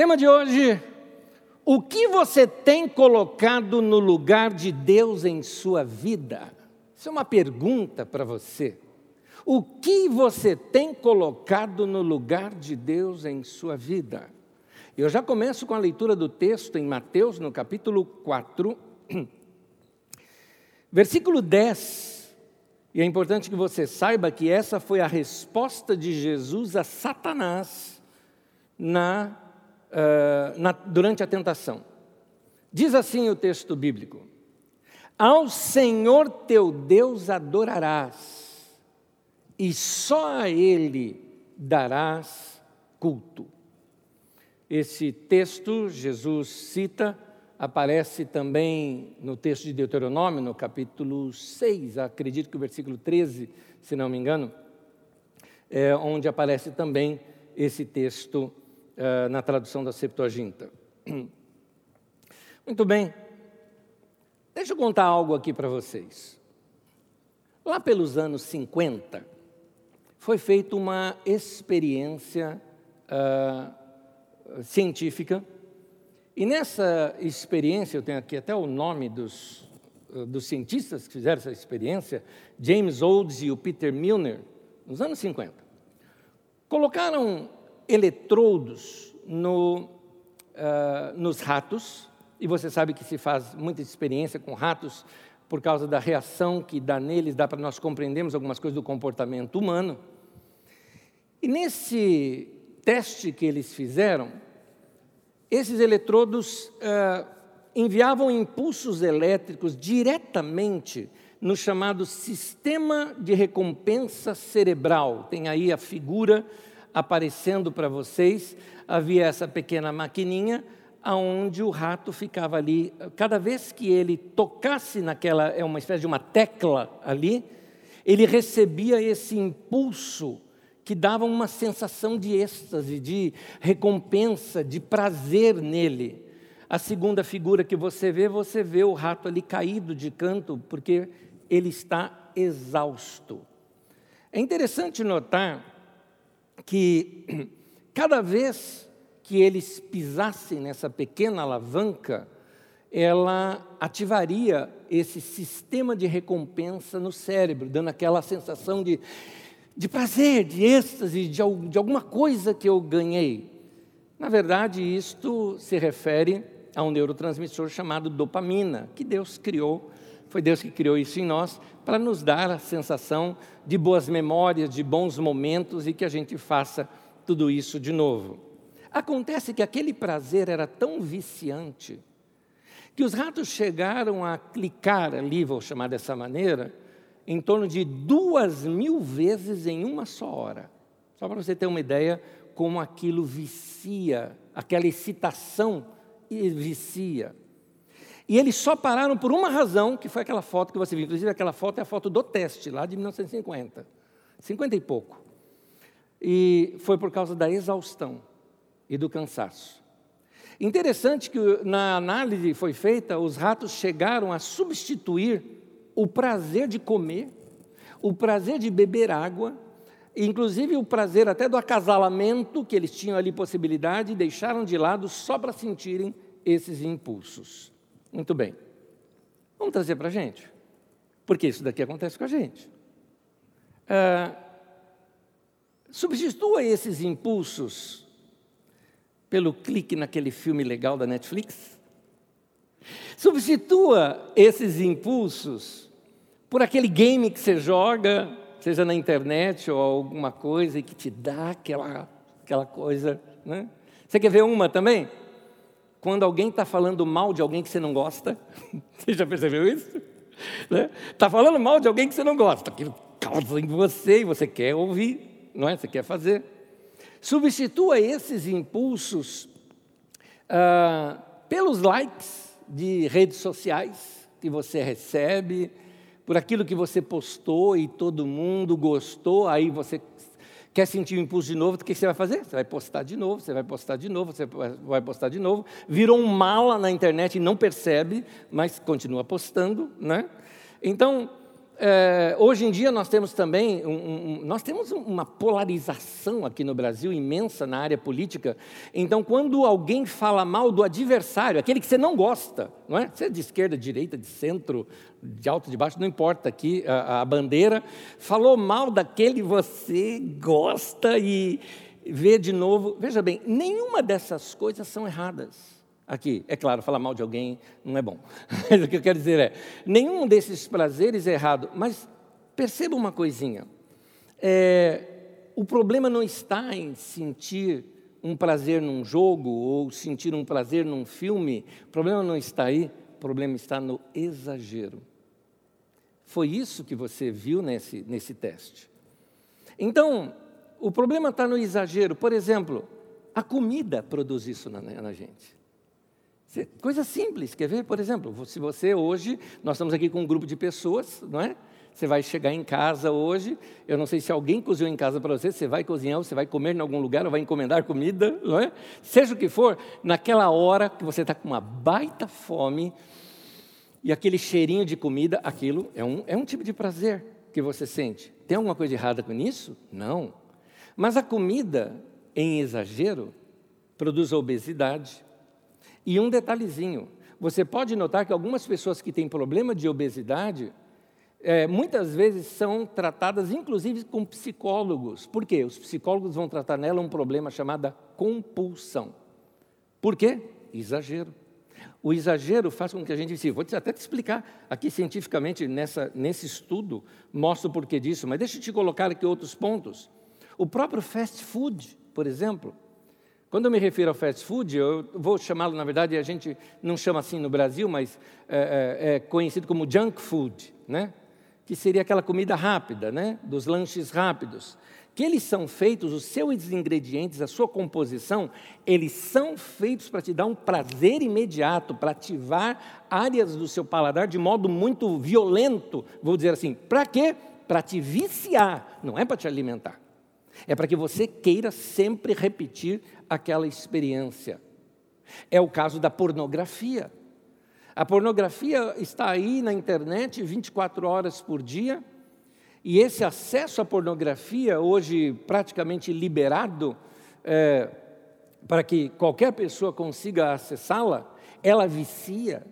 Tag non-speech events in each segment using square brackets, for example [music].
Tema de hoje: o que você tem colocado no lugar de Deus em sua vida? Isso é uma pergunta para você. O que você tem colocado no lugar de Deus em sua vida? Eu já começo com a leitura do texto em Mateus, no capítulo 4, [clears throat] versículo 10. E é importante que você saiba que essa foi a resposta de Jesus a Satanás na, uh, na, durante a tentação. Diz assim o texto bíblico: Ao Senhor teu Deus adorarás, e só a Ele darás culto. Esse texto, Jesus cita, aparece também no texto de Deuteronômio, no capítulo 6, acredito que o versículo 13, se não me engano, é onde aparece também esse texto uh, na tradução da Septuaginta. [clears throat] Muito bem, deixa eu contar algo aqui para vocês. Lá pelos anos 50, foi feita uma experiência uh, científica. E nessa experiência, eu tenho aqui até o nome dos, eh, dos cientistas que fizeram essa experiência, James Olds e o Peter Milner, nos anos 50. Colocaram eletrodos no, uh, nos ratos, e você sabe que se faz muita experiência com ratos por causa da reação que dá neles, dá para nós compreendermos algumas coisas do comportamento humano. E nesse teste que eles fizeram, esses eletrodos ah, enviavam impulsos elétricos diretamente no chamado sistema de recompensa cerebral. Tem aí a figura aparecendo para vocês. Havia essa pequena maquininha aonde o rato ficava ali. Cada vez que ele tocasse naquela, é uma espécie de uma tecla ali, ele recebia esse impulso que davam uma sensação de êxtase, de recompensa, de prazer nele. A segunda figura que você vê, você vê o rato ali caído de canto, porque ele está exausto. É interessante notar que [clears throat] cada vez que eles pisassem nessa pequena alavanca, ela ativaria esse sistema de recompensa no cérebro, dando aquela sensação de de prazer, de êxtase, de, de alguma coisa que eu ganhei. Na verdade, isto se refere a um neurotransmissor chamado dopamina, que Deus criou, foi Deus que criou isso em nós, para nos dar a sensação de boas memórias, de bons momentos e que a gente faça tudo isso de novo. Acontece que aquele prazer era tão viciante que os ratos chegaram a clicar ali, vou chamar dessa maneira, em torno de duas mil vezes em uma só hora. Só para você ter uma ideia como aquilo vicia, aquela excitação vicia. E eles só pararam por uma razão, que foi aquela foto que você viu. Inclusive, aquela foto é a foto do teste, lá de 1950. 50 e pouco. E foi por causa da exaustão e do cansaço. Interessante que na análise que foi feita, os ratos chegaram a substituir o prazer de comer, o prazer de beber água, inclusive o prazer até do acasalamento, que eles tinham ali possibilidade, deixaram de lado só para sentirem esses impulsos. Muito bem. Vamos trazer para a gente, porque isso daqui acontece com a gente. Ah, substitua esses impulsos pelo clique naquele filme legal da Netflix. Substitua esses impulsos por aquele game que você joga, seja na internet ou alguma coisa, e que te dá aquela, aquela coisa. Né? Você quer ver uma também? Quando alguém está falando mal de alguém que você não gosta, [laughs] você já percebeu isso? Está né? Tá falando mal de alguém que você não gosta, aquilo causa em você e você quer ouvir, não é? Você quer fazer. Substitua esses impulsos ah, pelos likes de redes sociais que você recebe, por aquilo que você postou e todo mundo gostou, aí você quer sentir o impulso de novo, o que você vai fazer? Você vai postar de novo, você vai postar de novo, você vai postar de novo. Virou um mala na internet e não percebe, mas continua postando, né? Então, é, hoje em dia nós temos também um, um, nós temos uma polarização aqui no Brasil imensa na área política. Então, quando alguém fala mal do adversário, aquele que você não gosta, não é? Você é de esquerda, de direita, de centro, de alto, de baixo, não importa aqui a, a bandeira, falou mal daquele que você gosta e vê de novo. Veja bem, nenhuma dessas coisas são erradas. Aqui, é claro, falar mal de alguém não é bom. [laughs] Mas o que eu quero dizer é: nenhum desses prazeres é errado, mas perceba uma coisinha. É, o problema não está em sentir um prazer num jogo ou sentir um prazer num filme. O problema não está aí, o problema está no exagero. Foi isso que você viu nesse, nesse teste. Então, o problema está no exagero. Por exemplo, a comida produz isso na, na gente. Coisa simples, quer ver? Por exemplo, se você hoje, nós estamos aqui com um grupo de pessoas, não é? Você vai chegar em casa hoje, eu não sei se alguém cozinhou em casa para você, você vai cozinhar, você vai comer em algum lugar, ou vai encomendar comida, não é? Seja o que for, naquela hora que você está com uma baita fome e aquele cheirinho de comida, aquilo é um, é um tipo de prazer que você sente. Tem alguma coisa errada com isso? Não. Mas a comida, em exagero, produz obesidade, e um detalhezinho: você pode notar que algumas pessoas que têm problema de obesidade, é, muitas vezes são tratadas, inclusive, com psicólogos. Por quê? Os psicólogos vão tratar nela um problema chamado compulsão. Por quê? Exagero. O exagero faz com que a gente se vou até te explicar aqui cientificamente nessa, nesse estudo, mostro o porquê disso, mas deixa eu te colocar aqui outros pontos. O próprio fast food, por exemplo, quando eu me refiro ao fast food, eu vou chamá-lo, na verdade, a gente não chama assim no Brasil, mas é, é, é conhecido como junk food, né? que seria aquela comida rápida, né? dos lanches rápidos. Que eles são feitos, os seus ingredientes, a sua composição, eles são feitos para te dar um prazer imediato, para ativar áreas do seu paladar de modo muito violento, vou dizer assim. Para quê? Para te viciar, não é para te alimentar. É para que você queira sempre repetir aquela experiência. É o caso da pornografia. A pornografia está aí na internet 24 horas por dia, e esse acesso à pornografia, hoje praticamente liberado, é, para que qualquer pessoa consiga acessá-la, ela vicia.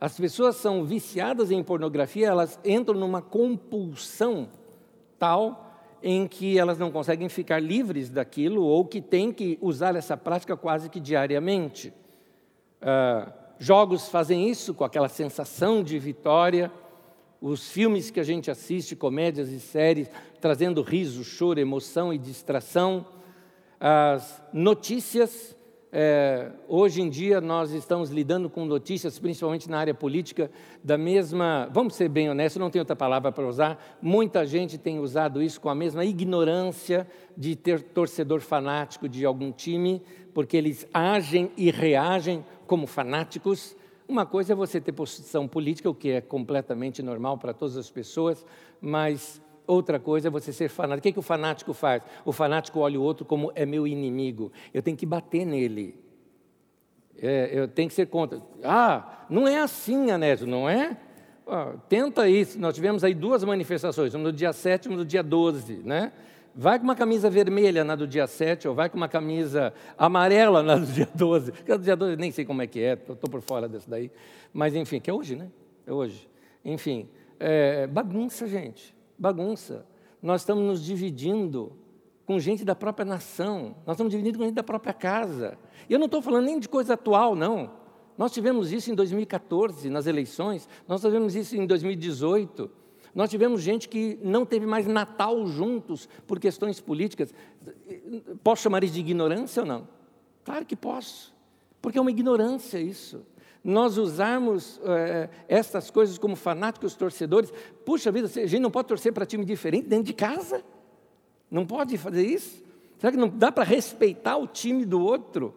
As pessoas são viciadas em pornografia, elas entram numa compulsão tal em que elas não conseguem ficar livres daquilo ou que têm que usar essa prática quase que diariamente. Uh, jogos fazem isso com aquela sensação de vitória. Os filmes que a gente assiste, comédias e séries, trazendo riso, choro, emoção e distração. As notícias é, hoje em dia nós estamos lidando com notícias, principalmente na área política, da mesma. Vamos ser bem honestos, não tenho outra palavra para usar. Muita gente tem usado isso com a mesma ignorância de ter torcedor fanático de algum time, porque eles agem e reagem como fanáticos. Uma coisa é você ter posição política, o que é completamente normal para todas as pessoas, mas Outra coisa é você ser fanático. O que, é que o fanático faz? O fanático olha o outro como é meu inimigo. Eu tenho que bater nele. É, eu tenho que ser contra. Ah, não é assim, Anésio, não é? Ah, tenta isso. Nós tivemos aí duas manifestações, uma no dia 7 e uma no dia 12, né? Vai com uma camisa vermelha na do dia 7, ou vai com uma camisa amarela na do dia 12. Porque do dia 12 nem sei como é que é, estou por fora desse daí. Mas enfim, que é hoje, né? É hoje. Enfim, é, bagunça, gente bagunça. Nós estamos nos dividindo com gente da própria nação, nós estamos dividindo com gente da própria casa. E eu não estou falando nem de coisa atual, não. Nós tivemos isso em 2014, nas eleições, nós tivemos isso em 2018. Nós tivemos gente que não teve mais Natal juntos por questões políticas. Posso chamar isso de ignorância ou não? Claro que posso, porque é uma ignorância isso nós usarmos é, estas coisas como fanáticos torcedores. Puxa vida, a gente não pode torcer para time diferente dentro de casa? Não pode fazer isso? Será que não dá para respeitar o time do outro?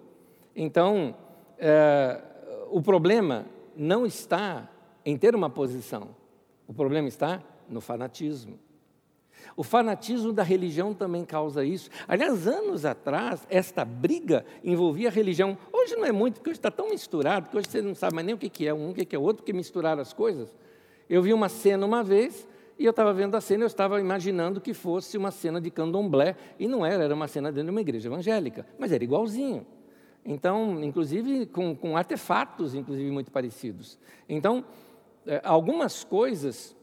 Então, é, o problema não está em ter uma posição, o problema está no fanatismo. O fanatismo da religião também causa isso. Aliás, anos atrás, esta briga envolvia a religião. Hoje não é muito, porque hoje está tão misturado que hoje você não sabe mais nem o que é um, o que é outro, porque misturaram as coisas. Eu vi uma cena uma vez e eu estava vendo a cena, eu estava imaginando que fosse uma cena de candomblé, e não era, era uma cena dentro de uma igreja evangélica, mas era igualzinho. Então, inclusive com, com artefatos, inclusive muito parecidos. Então, é, algumas coisas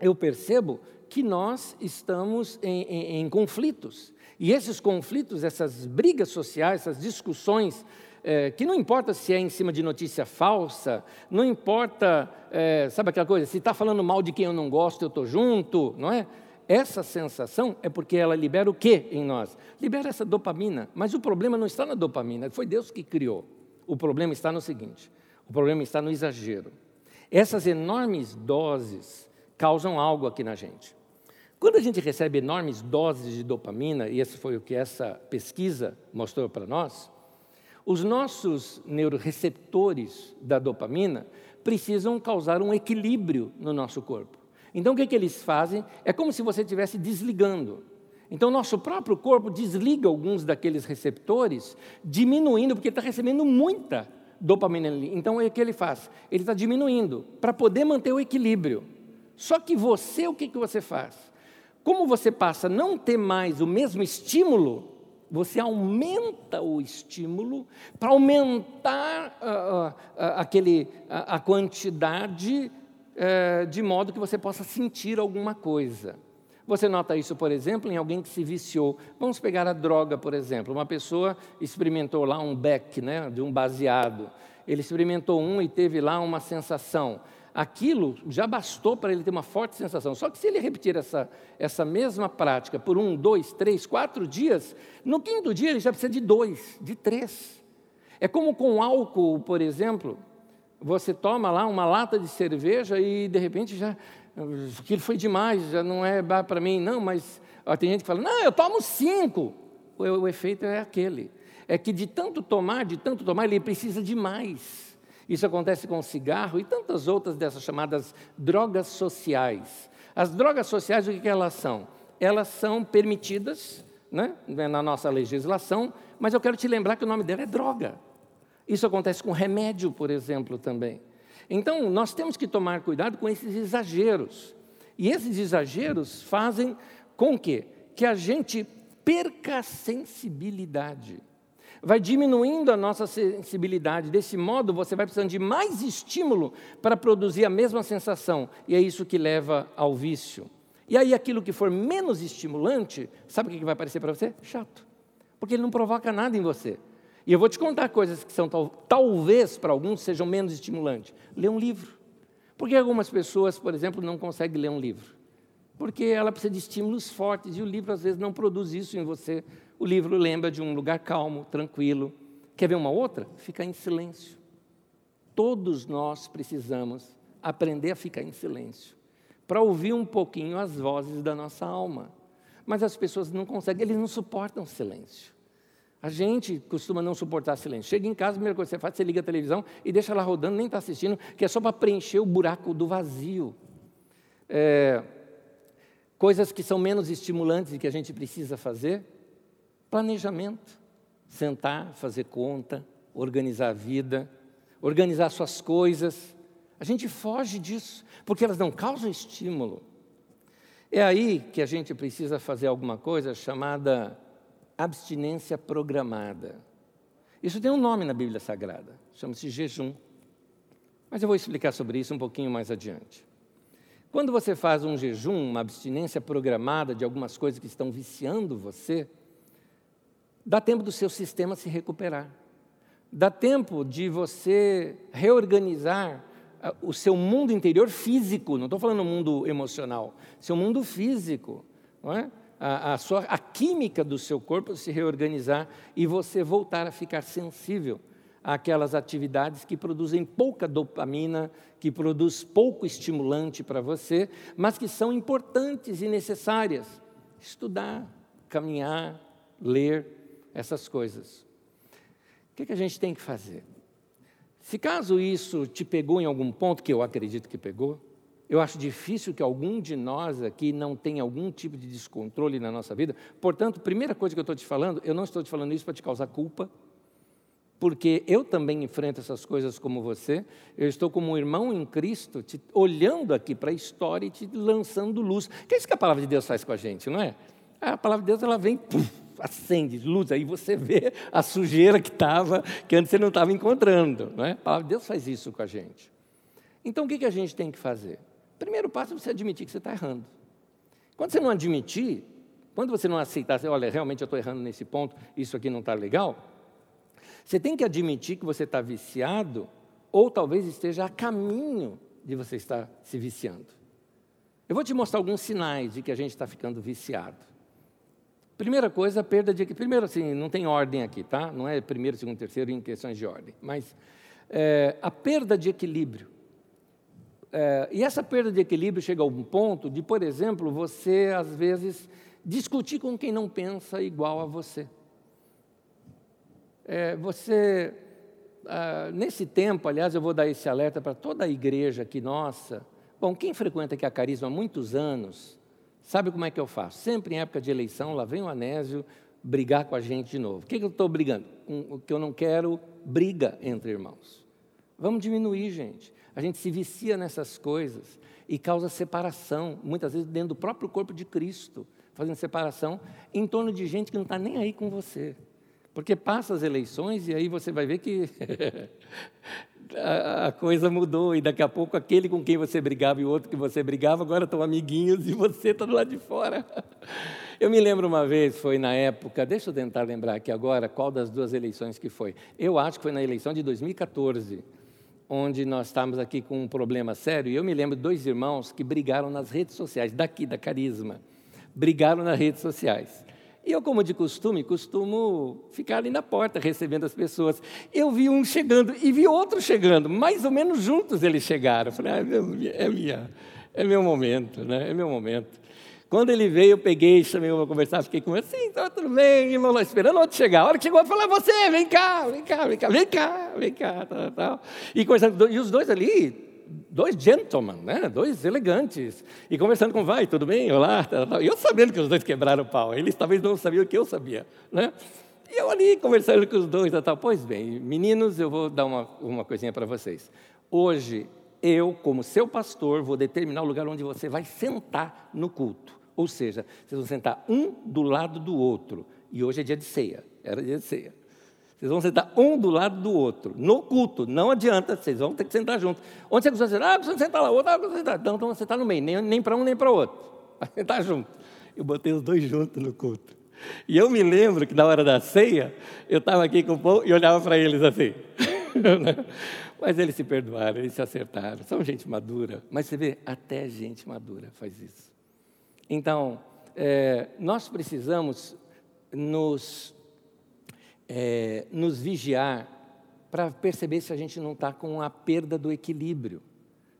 eu percebo que nós estamos em, em, em conflitos. E esses conflitos, essas brigas sociais, essas discussões é, que não importa se é em cima de notícia falsa, não importa, é, sabe aquela coisa, se está falando mal de quem eu não gosto, eu estou junto, não é? Essa sensação é porque ela libera o que em nós? Libera essa dopamina. Mas o problema não está na dopamina, foi Deus que criou. O problema está no seguinte: o problema está no exagero. Essas enormes doses causam algo aqui na gente. Quando a gente recebe enormes doses de dopamina, e esse foi o que essa pesquisa mostrou para nós, os nossos neuroreceptores da dopamina precisam causar um equilíbrio no nosso corpo. Então, o que, que eles fazem? É como se você estivesse desligando. Então, nosso próprio corpo desliga alguns daqueles receptores, diminuindo, porque está recebendo muita dopamina ali. Então, o que ele faz? Ele está diminuindo, para poder manter o equilíbrio. Só que você, o que, que você faz? Como você passa a não ter mais o mesmo estímulo, você aumenta o estímulo para aumentar uh, uh, aquele, a quantidade uh, de modo que você possa sentir alguma coisa. Você nota isso, por exemplo, em alguém que se viciou. Vamos pegar a droga, por exemplo. Uma pessoa experimentou lá um beck, né, de um baseado. Ele experimentou um e teve lá uma sensação aquilo já bastou para ele ter uma forte sensação. Só que se ele repetir essa, essa mesma prática por um, dois, três, quatro dias, no quinto dia ele já precisa de dois, de três. É como com álcool, por exemplo, você toma lá uma lata de cerveja e de repente já aquilo foi demais, já não é para mim, não, mas ó, tem gente que fala, não, eu tomo cinco. O, o efeito é aquele. É que de tanto tomar, de tanto tomar, ele precisa de mais. Isso acontece com o cigarro e tantas outras dessas chamadas drogas sociais. As drogas sociais, o que elas são? Elas são permitidas né, na nossa legislação, mas eu quero te lembrar que o nome dela é droga. Isso acontece com remédio, por exemplo, também. Então, nós temos que tomar cuidado com esses exageros. E esses exageros fazem com que, que a gente perca a sensibilidade vai diminuindo a nossa sensibilidade. Desse modo, você vai precisando de mais estímulo para produzir a mesma sensação, e é isso que leva ao vício. E aí, aquilo que for menos estimulante, sabe o que vai parecer para você? Chato, porque ele não provoca nada em você. E eu vou te contar coisas que são, talvez para alguns, sejam menos estimulantes. Lê um livro. Por que algumas pessoas, por exemplo, não conseguem ler um livro? Porque ela precisa de estímulos fortes e o livro às vezes não produz isso em você o livro lembra de um lugar calmo, tranquilo. Quer ver uma outra? Ficar em silêncio. Todos nós precisamos aprender a ficar em silêncio, para ouvir um pouquinho as vozes da nossa alma. Mas as pessoas não conseguem, eles não suportam silêncio. A gente costuma não suportar silêncio. Chega em casa, a primeira coisa que você faz, você liga a televisão e deixa ela rodando, nem está assistindo, que é só para preencher o buraco do vazio. É, coisas que são menos estimulantes e que a gente precisa fazer, Planejamento. Sentar, fazer conta, organizar a vida, organizar suas coisas. A gente foge disso, porque elas não causam estímulo. É aí que a gente precisa fazer alguma coisa chamada abstinência programada. Isso tem um nome na Bíblia Sagrada, chama-se jejum. Mas eu vou explicar sobre isso um pouquinho mais adiante. Quando você faz um jejum, uma abstinência programada de algumas coisas que estão viciando você, dá tempo do seu sistema se recuperar. Dá tempo de você reorganizar ah, o seu mundo interior físico, não estou falando mundo emocional, seu mundo físico, não é? a, a, sua, a química do seu corpo se reorganizar e você voltar a ficar sensível àquelas atividades que produzem pouca dopamina, que produz pouco estimulante para você, mas que são importantes e necessárias. Estudar, caminhar, ler, essas coisas. O que, que a gente tem que fazer? Se caso isso te pegou em algum ponto, que eu acredito que pegou, eu acho difícil que algum de nós aqui não tenha algum tipo de descontrole na nossa vida. Portanto, primeira coisa que eu estou te falando, eu não estou te falando isso para te causar culpa, porque eu também enfrento essas coisas como você. Eu estou como um irmão em Cristo, te, olhando aqui para a história e te lançando luz. Que é isso que a palavra de Deus faz com a gente, não é? A palavra de Deus ela vem, puf, acende luz, aí você vê a sujeira que estava, que antes você não estava encontrando. Não é? A palavra de Deus faz isso com a gente. Então o que, que a gente tem que fazer? Primeiro passo é você admitir que você está errando. Quando você não admitir, quando você não aceitar, olha, realmente eu estou errando nesse ponto, isso aqui não está legal, você tem que admitir que você está viciado, ou talvez esteja a caminho de você estar se viciando. Eu vou te mostrar alguns sinais de que a gente está ficando viciado. Primeira coisa, perda de. Primeiro, assim, não tem ordem aqui, tá? Não é primeiro, segundo, terceiro em questões de ordem. Mas é, a perda de equilíbrio. É, e essa perda de equilíbrio chega a um ponto de, por exemplo, você, às vezes, discutir com quem não pensa igual a você. É, você, ah, nesse tempo, aliás, eu vou dar esse alerta para toda a igreja aqui nossa. Bom, quem frequenta aqui a Carisma há muitos anos, Sabe como é que eu faço? Sempre em época de eleição, lá vem o Anésio brigar com a gente de novo. O que, que eu estou brigando? O que eu não quero briga entre irmãos. Vamos diminuir, gente. A gente se vicia nessas coisas e causa separação, muitas vezes dentro do próprio corpo de Cristo, fazendo separação em torno de gente que não está nem aí com você. Porque passa as eleições e aí você vai ver que [laughs] a, coisa mudou e daqui a pouco aquele com quem você brigava e o outro que você brigava agora estão amiguinhos e você está do lado de fora. [laughs] Eu me lembro uma vez, foi na época, deixa eu tentar lembrar aqui agora qual das duas eleições que foi. Eu acho que foi na eleição de 2014, onde nós estávamos aqui com um problema sério, e eu me lembro de dois irmãos que brigaram nas redes sociais, daqui, da Carisma, brigaram nas redes sociais. E eu, como de costume, costumo ficar ali na porta recebendo as pessoas. Eu vi um chegando e vi outro chegando, mais ou menos juntos eles chegaram. Eu falei, ah, é, minha, é meu momento, né? é meu momento. Quando ele veio, eu peguei, chamei para conversar, fiquei com ele, assim, tá tudo bem, irmão, lá esperando outro chegar. A hora que chegou, eu falei, ah, você, vem cá, vem cá, vem cá, vem cá, vem cá, tal, tal. E, e os dois ali, dois gentlemen, né? dois elegantes, e conversando com vai, tudo bem? Olá, eu sabendo que os dois quebraram o pau, eles talvez não sabiam o que eu sabia, né? E eu ali conversando com os dois, tal. pois bem, meninos, eu vou dar uma, uma coisinha para vocês. Hoje, eu, como seu pastor, vou determinar o lugar onde você vai sentar no culto. Ou seja, vocês vão sentar um do lado do outro. E hoje é dia de ceia, era dia de ceia. Vocês vão sentar um do lado do outro, no culto, não adianta, vocês vão ter que sentar juntos. Onde você costuma sentar? Ah, você sentar lá, outro, ah, você sentar. Então, então você está no meio, nem, nem para um nem para o outro. [laughs] Vai sentar junto. Eu botei os dois juntos no culto. E eu me lembro que na hora da ceia, eu estava aqui com o povo e olhava para eles assim. [laughs] Mas eles se perdoaram, eles se acertaram. São gente madura. Mas você vê, até gente madura faz isso. Então, é, nós precisamos nos é, nos vigiar para perceber se a gente não está com a perda do equilíbrio.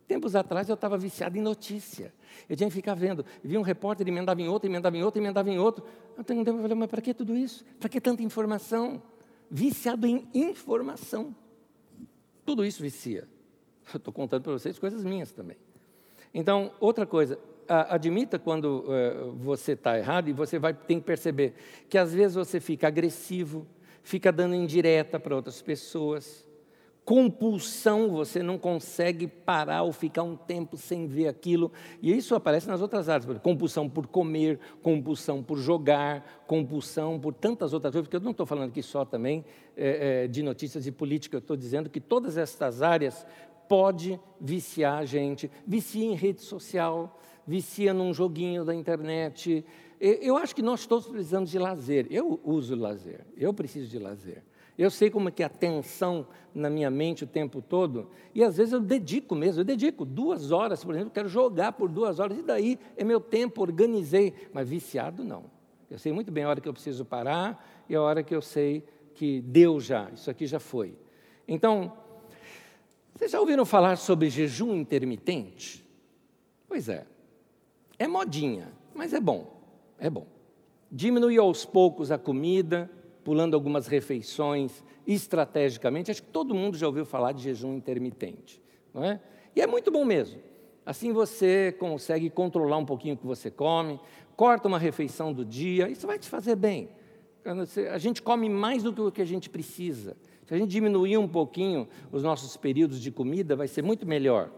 Tempos atrás eu estava viciado em notícia. Eu tinha que ficar vendo. Vi um repórter, emendava em outro, emendava em outro, emendava em outro. Eu tenho um tempo, eu falei, mas para que tudo isso? Para que tanta informação? Viciado em informação. Tudo isso vicia. Eu estou contando para vocês coisas minhas também. Então, outra coisa, admita quando uh, você está errado e você vai ter que perceber que às vezes você fica agressivo, fica dando indireta para outras pessoas. Compulsão, você não consegue parar ou ficar um tempo sem ver aquilo. E isso aparece nas outras áreas. Compulsão por comer, compulsão por jogar, compulsão por tantas outras coisas. Porque eu não estou falando aqui só também é, é, de notícias de política, eu estou dizendo que todas estas áreas pode viciar a gente. Vicia em rede social, vicia num joguinho da internet, eu acho que nós todos precisamos de lazer. Eu uso lazer, eu preciso de lazer. Eu sei como é que é a tensão na minha mente o tempo todo, e às vezes eu dedico mesmo, eu dedico duas horas, por exemplo, quero jogar por duas horas, e daí é meu tempo, organizei, mas viciado não. Eu sei muito bem a hora que eu preciso parar e a hora que eu sei que deu já, isso aqui já foi. Então, vocês já ouviram falar sobre jejum intermitente? Pois é, é modinha, mas é bom é bom. Diminuir aos poucos a comida, pulando algumas refeições estrategicamente. Acho que todo mundo já ouviu falar de jejum intermitente, não é? E é muito bom mesmo. Assim você consegue controlar um pouquinho o que você come, corta uma refeição do dia, isso vai te fazer bem. A gente come mais do que o que a gente precisa. Se a gente diminuir um pouquinho os nossos períodos de comida, vai ser muito melhor.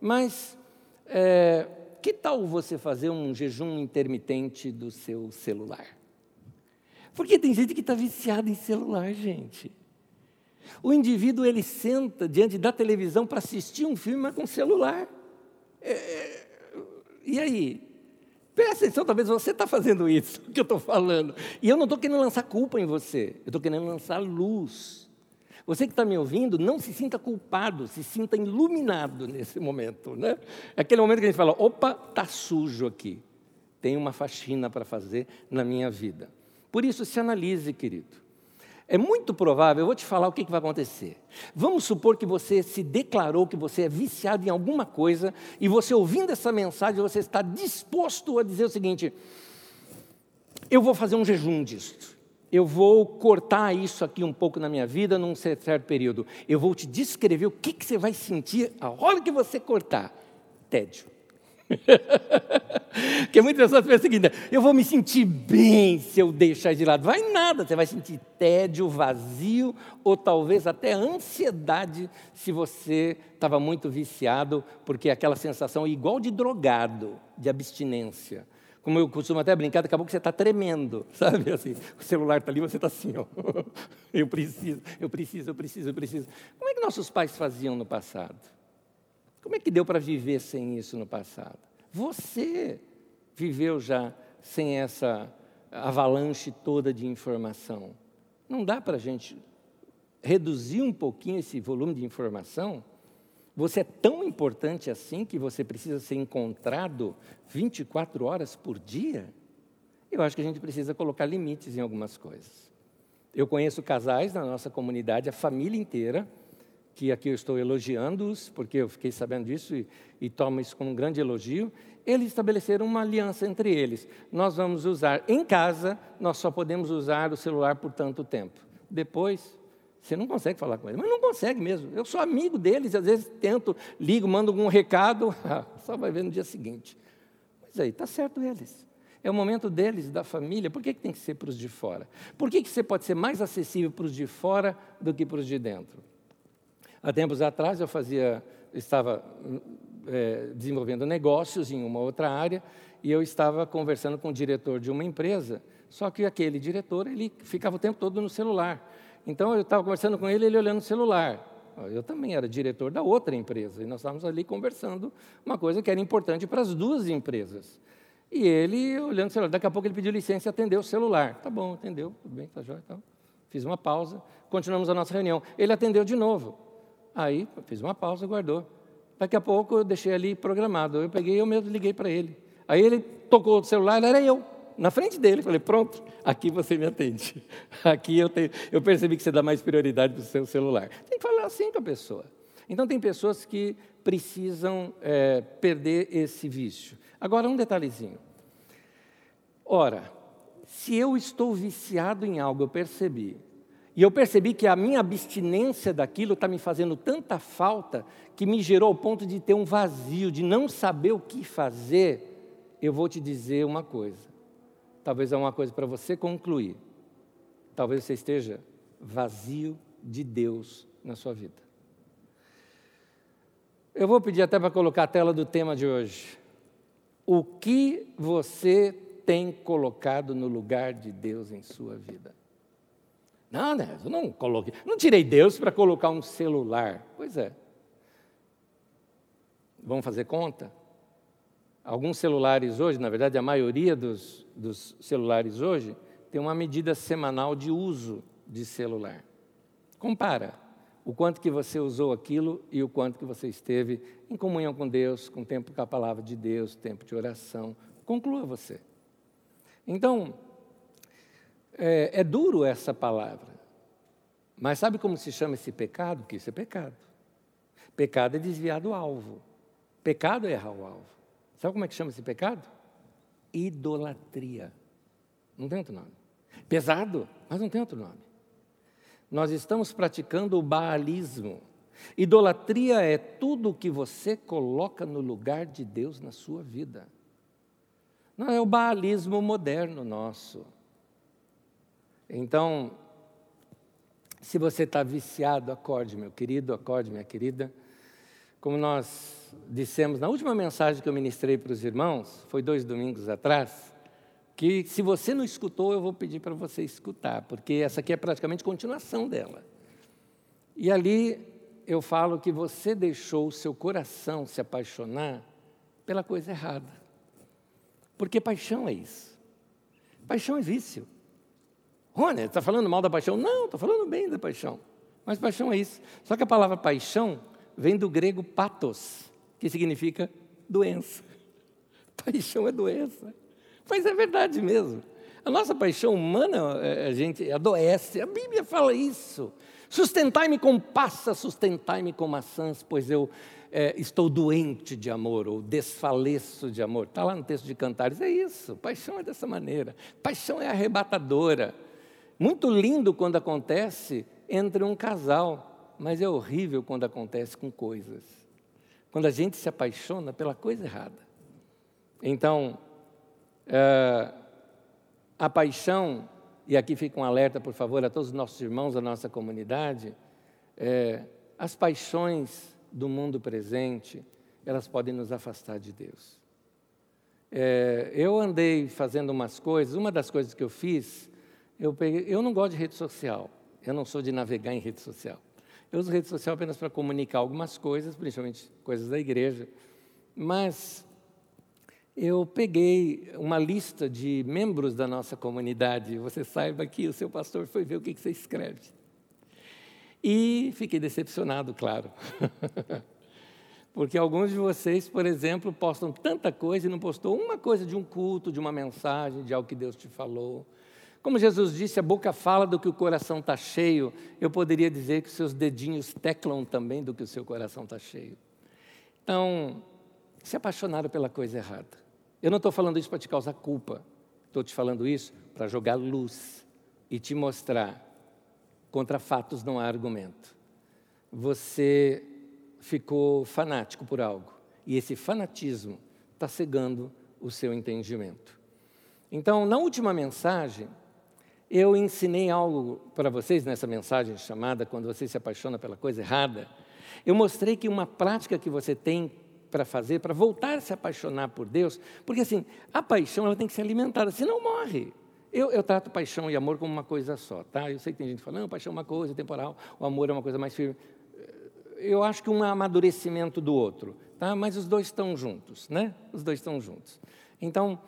Mas é, que tal você fazer um jejum intermitente do seu celular? Porque tem gente que está viciada em celular, gente. O indivíduo ele senta diante da televisão para assistir um filme, mas com celular. É, é, e aí? Presta atenção, talvez você está fazendo isso [laughs] que eu estou falando. E eu não estou querendo lançar culpa em você, eu estou querendo lançar luz. Você que está me ouvindo, não se sinta culpado, se sinta iluminado nesse momento. Né? É aquele momento que a gente fala: opa, está sujo aqui. Tem uma faxina para fazer na minha vida. Por isso, se analise, querido. É muito provável, eu vou te falar o que, que, vai acontecer. Vamos supor que você se declarou que você é viciado em alguma coisa e você ouvindo essa mensagem, você está disposto a dizer o seguinte: eu vou fazer um jejum disso. Eu vou cortar isso aqui um pouco na minha vida num certo período. Eu vou te descrever o que, que você vai sentir a hora que você cortar. Tédio. [laughs] Porque muitas pessoas pensam o seguinte: eu vou me sentir bem se eu deixar de lado. Vai nada, você vai sentir tédio, vazio, ou talvez até ansiedade se você estava muito viciado, porque aquela sensação é igual de drogado, de abstinência. Como eu costumo até brincar, daqui a pouco você está tremendo, [laughs] sabe? Assim, o celular está ali, você está assim, ó. [laughs] Eu preciso, eu preciso, eu preciso, eu preciso. Como é que nossos pais faziam no passado? Como é que deu para viver sem isso no passado? Você viveu já sem essa avalanche toda de informação. Não dá para a gente reduzir um pouquinho esse volume de informação? Você é tão importante assim que você precisa ser encontrado 24 horas por dia? Eu acho que a gente precisa colocar limites em algumas coisas. Eu conheço casais na nossa comunidade, a família inteira, que aqui eu estou elogiando-os, porque eu fiquei sabendo disso e, e tomo isso como um grande elogio, eles estabeleceram uma aliança entre eles. Nós vamos usar em casa, nós só podemos usar o celular por tanto tempo. Depois, você não consegue falar com eles, mas não consegue mesmo. Eu sou amigo deles, às vezes tento, ligo, mando algum recado, [laughs] só vai ver no dia seguinte. Mas aí, está certo eles. É o momento deles, da família. Por que, que tem que ser para os de fora? Por que, que você pode ser mais acessível para os de fora do que para os de dentro? Há tempos atrás eu fazia, estava é, desenvolvendo negócios em uma outra área e eu estava conversando com o diretor de uma empresa, só que aquele diretor ele ficava o tempo todo no celular. Então eu estava conversando com ele, ele olhando o celular. Eu também era diretor da outra empresa e nós estávamos ali conversando uma coisa que era importante para as duas empresas. E ele olhando o celular, daqui a pouco ele pediu licença e atendeu o celular. Tá bom, atendeu, tudo bem, tá jóia, então. Fiz uma pausa, continuamos a nossa reunião. Ele atendeu de novo. Aí fiz uma pausa, guardou. Daqui a pouco eu deixei ali programado. Eu peguei, eu mesmo liguei para ele. Aí ele tocou o celular, era eu, na frente dele. Falei, pronto, aqui você me atende. [laughs] Aqui eu, tenho, eu percebi que você dá mais prioridade para o seu celular. Tem que falar assim com a pessoa. Então tem pessoas que precisam é, perder esse vício. Agora, um detalhezinho. Ora, se eu estou viciado em algo, eu percebi, e eu percebi que a minha abstinência daquilo está me fazendo tanta falta que me gerou ao ponto de ter um vazio, de não saber o que fazer. Eu vou te dizer uma coisa. Talvez é uma coisa para você concluir. Talvez você esteja vazio de Deus na sua vida. Eu vou pedir até para colocar a tela do tema de hoje. O que você tem colocado no lugar de Deus em sua vida? Não, né, eu não coloquei, não tirei Deus para colocar um celular. Pois é. Vamos fazer conta? Alguns celulares hoje, na verdade, a maioria dos, dos celulares hoje, tem uma medida semanal de uso de celular. Compara o quanto que você usou aquilo e o quanto que você esteve em comunhão com Deus, com tempo com a palavra de Deus, tempo de oração. Conclua você. Então, é, é duro essa palavra. Mas sabe como se chama esse pecado? Que isso é pecado. Pecado é desviar do alvo. Pecado é errar o alvo. Sabe como é que chama esse pecado? Idolatria. Não tem outro nome. Pesado, mas não tem outro nome. Nós estamos praticando o baalismo. Idolatria é tudo o que você coloca no lugar de Deus na sua vida. Não é o baalismo moderno nosso. Então, Se você está viciado, acorde, meu querido, acorde, minha querida. Como nós dissemos na última mensagem que eu ministrei para os irmãos, foi dois domingos atrás, que se você não escutou, eu vou pedir para você escutar, porque essa aqui é praticamente continuação dela. E ali eu falo que você deixou o seu coração se apaixonar pela coisa errada. Porque paixão é isso. Paixão é vício. Rony, está falando mal da paixão? Não, estou falando bem da paixão. Mas paixão é isso. Só que a palavra paixão vem do grego patos, que significa doença. [laughs] Paixão é doença. Mas é verdade mesmo. A nossa paixão humana, é, a gente adoece. A Bíblia fala isso. Sustentai-me com passas, sustentai-me com maçãs, pois eu é, estou doente de amor, ou desfaleço de amor. Está lá no texto de Cantares, é isso. Paixão é dessa maneira. Paixão é arrebatadora. Muito lindo quando acontece entre um casal, mas é horrível quando acontece com coisas. Quando a gente se apaixona pela coisa errada. Então, é, a paixão, e aqui fica um alerta, por favor, a todos os nossos irmãos da nossa comunidade, é, as paixões do mundo presente, elas podem nos afastar de Deus. É, eu andei fazendo umas coisas, uma das coisas que eu fiz, eu, peguei, eu não gosto de rede social, eu não sou de navegar em rede social. Eu uso rede social apenas para comunicar algumas coisas, principalmente coisas da igreja, mas eu peguei uma lista de membros da nossa comunidade. Você saiba que o seu pastor foi ver o que você escreve. E fiquei decepcionado, claro. [laughs] Porque alguns de vocês, por exemplo, postam tanta coisa e não postou uma coisa de um culto, de uma mensagem, de algo que Deus te falou. Como Jesus disse, a boca fala do que o coração está cheio. Eu poderia dizer que seus dedinhos teclam também do que o seu coração está cheio. Então, se apaixonaram pela coisa errada. Eu não estou falando isso para te causar culpa. Estou te falando isso para jogar luz e te mostrar. Contra fatos não há argumento. Você ficou fanático por algo. E esse fanatismo está cegando o seu entendimento. Então, na última mensagem, eu ensinei algo para vocês nessa mensagem chamada Quando você se apaixona pela coisa errada. Eu mostrei que uma prática que você tem para fazer, para voltar a se apaixonar por Deus, porque assim, a paixão ela tem que ser alimentada, senão morre. Eu, eu, trato paixão e amor como uma coisa só, tá? Eu sei que tem gente que fala, não, paixão é uma coisa temporal, o amor é uma coisa mais firme. Eu acho que um é amadurecimento do outro, tá? Mas os dois estão juntos, né? Os dois estão juntos. Então,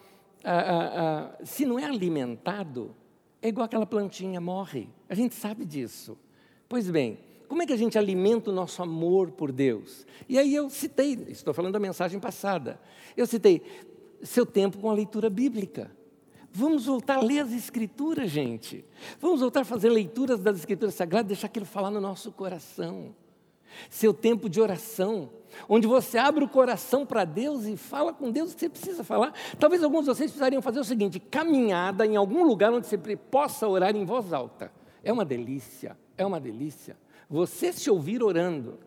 a, a, a, se não é alimentado, é igual aquela plantinha, morre. A gente sabe disso. Pois bem, como é que a gente alimenta o nosso amor por Deus? E aí eu citei, estou falando da mensagem passada, eu citei seu tempo com a leitura bíblica. Vamos voltar a ler as Escrituras, gente. Vamos voltar a fazer leituras das Escrituras Sagradas, deixar aquilo falar no nosso coração. Seu tempo de oração, onde você abre o coração para Deus e fala com Deus o que você precisa falar. Talvez alguns de vocês precisariam fazer o seguinte: caminhada em algum lugar onde você possa orar em voz alta. É uma delícia, é uma delícia. Você se ouvir orando.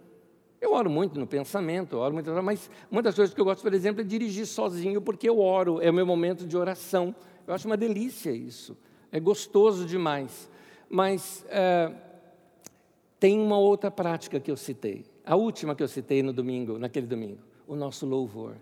Eu oro muito no pensamento, oro muito, mas uma das coisas que eu gosto, por exemplo, é dirigir sozinho, porque eu oro, é o meu momento de oração. Eu acho uma delícia isso, é gostoso demais. Mas é, tem uma outra prática que eu citei, a última que eu citei no domingo, naquele domingo, o nosso louvor.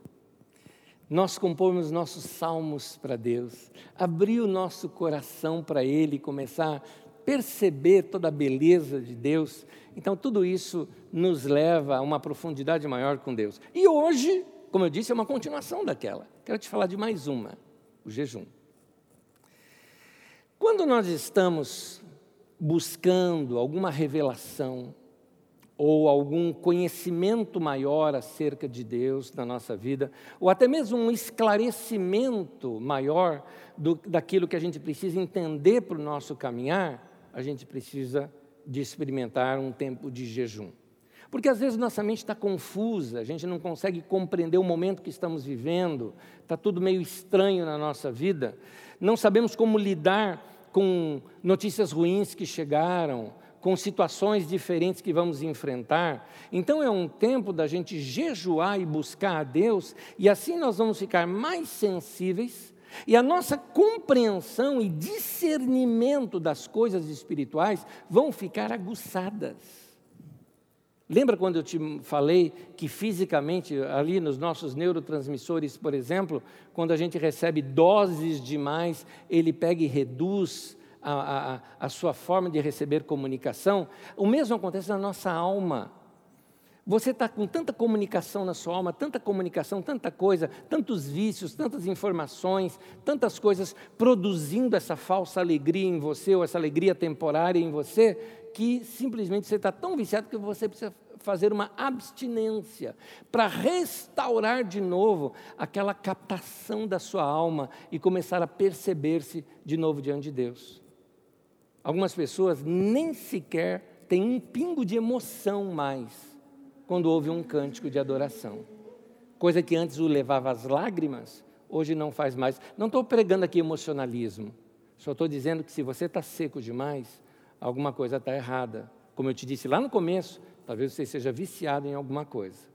Nós compomos nossos salmos para Deus, abrir o nosso coração para Ele, começar perceber toda a beleza de Deus. Então, tudo isso nos leva a uma profundidade maior com Deus. E hoje, como eu disse, é uma continuação daquela. Quero te falar de mais uma: o jejum. Quando nós estamos buscando alguma revelação ou algum conhecimento maior acerca de Deus na nossa vida, ou até mesmo um esclarecimento maior do, daquilo que a gente precisa entender para o nosso caminhar, a gente precisa de experimentar um tempo de jejum. Porque às vezes nossa mente está confusa, a gente não consegue compreender o momento que estamos vivendo, está tudo meio estranho na nossa vida, não sabemos como lidar com notícias ruins que chegaram, com situações diferentes que vamos enfrentar. Então é um tempo da gente jejuar e buscar a Deus, e assim nós vamos ficar mais sensíveis E a nossa compreensão e discernimento das coisas espirituais vão ficar aguçadas. Lembra quando eu te falei que fisicamente, ali nos nossos neurotransmissores, por exemplo, quando a gente recebe doses demais, ele pega e reduz a, a, a sua forma de receber comunicação? O mesmo acontece na nossa alma. Você está com tanta comunicação na sua alma, tanta comunicação, tanta coisa, tantos vícios, tantas informações, tantas coisas produzindo essa falsa alegria em você, ou essa alegria temporária em você, que simplesmente você está tão viciado que você precisa fazer uma abstinência para restaurar de novo aquela captação da sua alma e começar a perceber-se de novo diante de Deus. Algumas pessoas nem sequer têm um pingo de emoção mais quando houve um cântico de adoração. Coisa que antes o levava às lágrimas, hoje não faz mais. Não estou pregando aqui emocionalismo, só estou dizendo que se você está seco demais, alguma coisa está errada. Como eu te disse lá no começo, talvez você seja viciado em alguma coisa.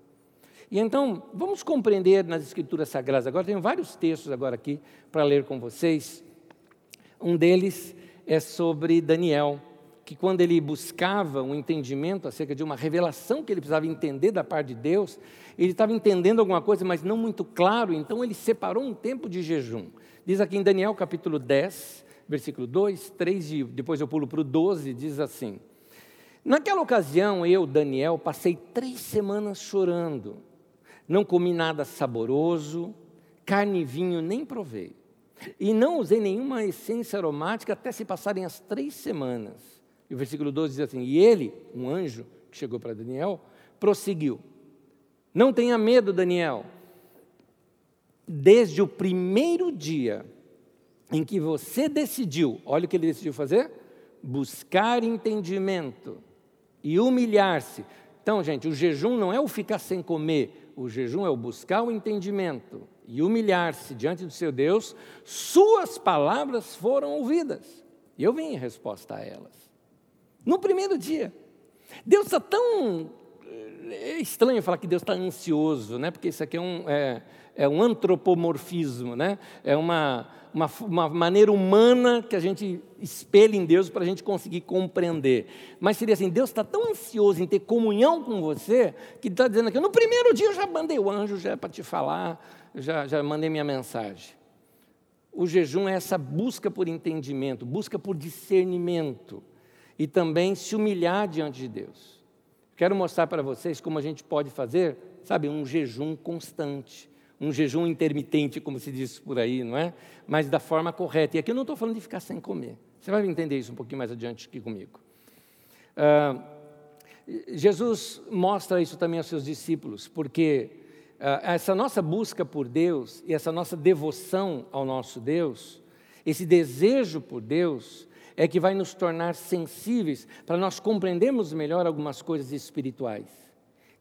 E então, vamos compreender nas Escrituras Sagradas. Agora, tenho vários textos agora aqui para ler com vocês. Um deles é sobre Daniel que quando ele buscava um entendimento acerca de uma revelação que ele precisava entender da parte de Deus, ele estava entendendo alguma coisa, mas não muito claro, então ele separou um tempo de jejum. Diz aqui em Daniel capítulo 10, versículo 2, 3 e depois eu pulo para o 12, diz assim: Naquela ocasião eu, Daniel, passei três semanas chorando, não comi nada saboroso, carne e vinho nem provei, e não usei nenhuma essência aromática até se passarem as três semanas. E o versículo 12 diz assim: E ele, um anjo que chegou para Daniel, prosseguiu: Não tenha medo, Daniel. Desde o primeiro dia em que você decidiu, olha o que ele decidiu fazer: buscar entendimento e humilhar-se. Então, gente, o jejum não é o ficar sem comer, o jejum é o buscar o entendimento e humilhar-se diante do seu Deus, suas palavras foram ouvidas. E eu vim em resposta a elas. No primeiro dia. Deus está tão. É estranho falar que Deus está ansioso, né? porque isso aqui é um, é, é um antropomorfismo, né? é uma, uma, uma, maneira humana que a gente espelha em Deus para a gente conseguir compreender. Mas seria assim: Deus está tão ansioso em ter comunhão com você, que está dizendo aqui: no primeiro dia eu já mandei o anjo já é para te falar, já, já mandei minha mensagem. O jejum é essa busca por entendimento, busca por discernimento e também se humilhar diante de Deus. Quero mostrar para vocês como a gente pode fazer, sabe, um jejum constante, um jejum intermitente, como se diz por aí, não é? Mas da forma correta. E aqui eu não estou falando de ficar sem comer. Você vai entender isso um pouquinho mais adiante aqui comigo. Ah, Jesus mostra isso também aos seus discípulos, porque ah, essa nossa busca por Deus e essa nossa devoção ao nosso Deus, esse desejo por Deus, é que vai nos tornar sensíveis para nós compreendermos melhor algumas coisas espirituais.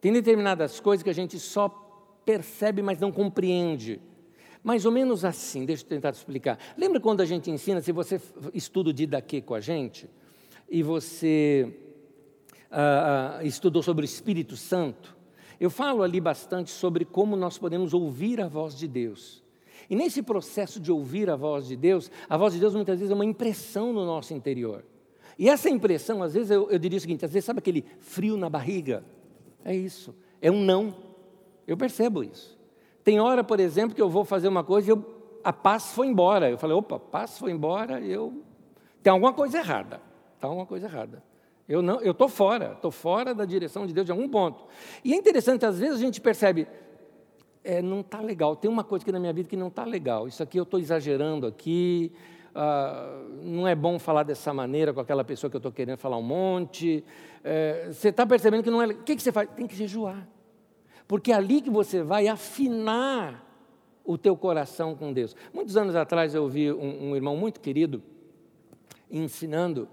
Tem determinadas coisas que a gente só percebe, mas não compreende. Mais ou menos assim, deixa eu tentar te explicar. Lembra quando a gente ensina, se você estuda o Didaquê com a gente, e você ah, ah, estudou sobre o Espírito Santo, eu falo ali bastante sobre como nós podemos ouvir a voz de Deus. E nesse processo de ouvir a voz de Deus, a voz de Deus muitas vezes é uma impressão no nosso interior. E essa impressão, às vezes eu, eu diria o seguinte: às vezes sabe aquele frio na barriga? É isso, é um não. Eu percebo isso. Tem hora, por exemplo, que eu vou fazer uma coisa e eu, a paz foi embora. Eu falei, opa, a paz foi embora, eu. Tem alguma coisa errada. Está alguma coisa errada. Eu não, eu estou fora, estou fora da direção de Deus de algum ponto. E é interessante, às vezes a gente percebe, é, não está legal. Tem uma coisa aqui na minha vida que não está legal. Isso aqui eu estou exagerando aqui. Ah, não é bom falar dessa maneira com aquela pessoa que eu estou querendo falar um monte. É, você está percebendo que não é. O que, que você faz? Tem que jejuar. Porque é ali que você vai afinar o teu coração com Deus. Muitos anos atrás eu ouvi um, um irmão muito querido ensinando,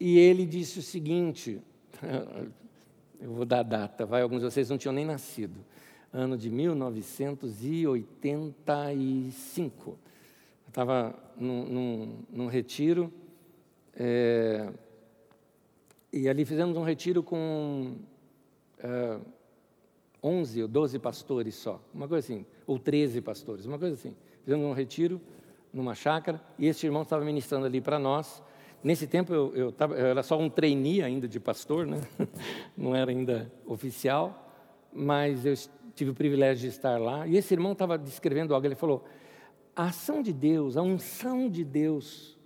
e ele disse o seguinte: [laughs] eu vou dar a data, vai, alguns de vocês não tinham nem nascido ano de 1985. Eu estava num, num, num, retiro, é, e ali fizemos um retiro com é, 11 ou 12 pastores só, uma coisa assim, ou 13 pastores, uma coisa assim. Fizemos um retiro numa chácara, e esse irmão estava ministrando ali para nós. Nesse tempo eu, eu, tava, eu, era só um trainee ainda de pastor, né? [laughs] não era ainda oficial, mas eu tive o privilégio de estar lá. E esse irmão estava descrevendo algo, ele falou: a ação de Deus, a unção de Deus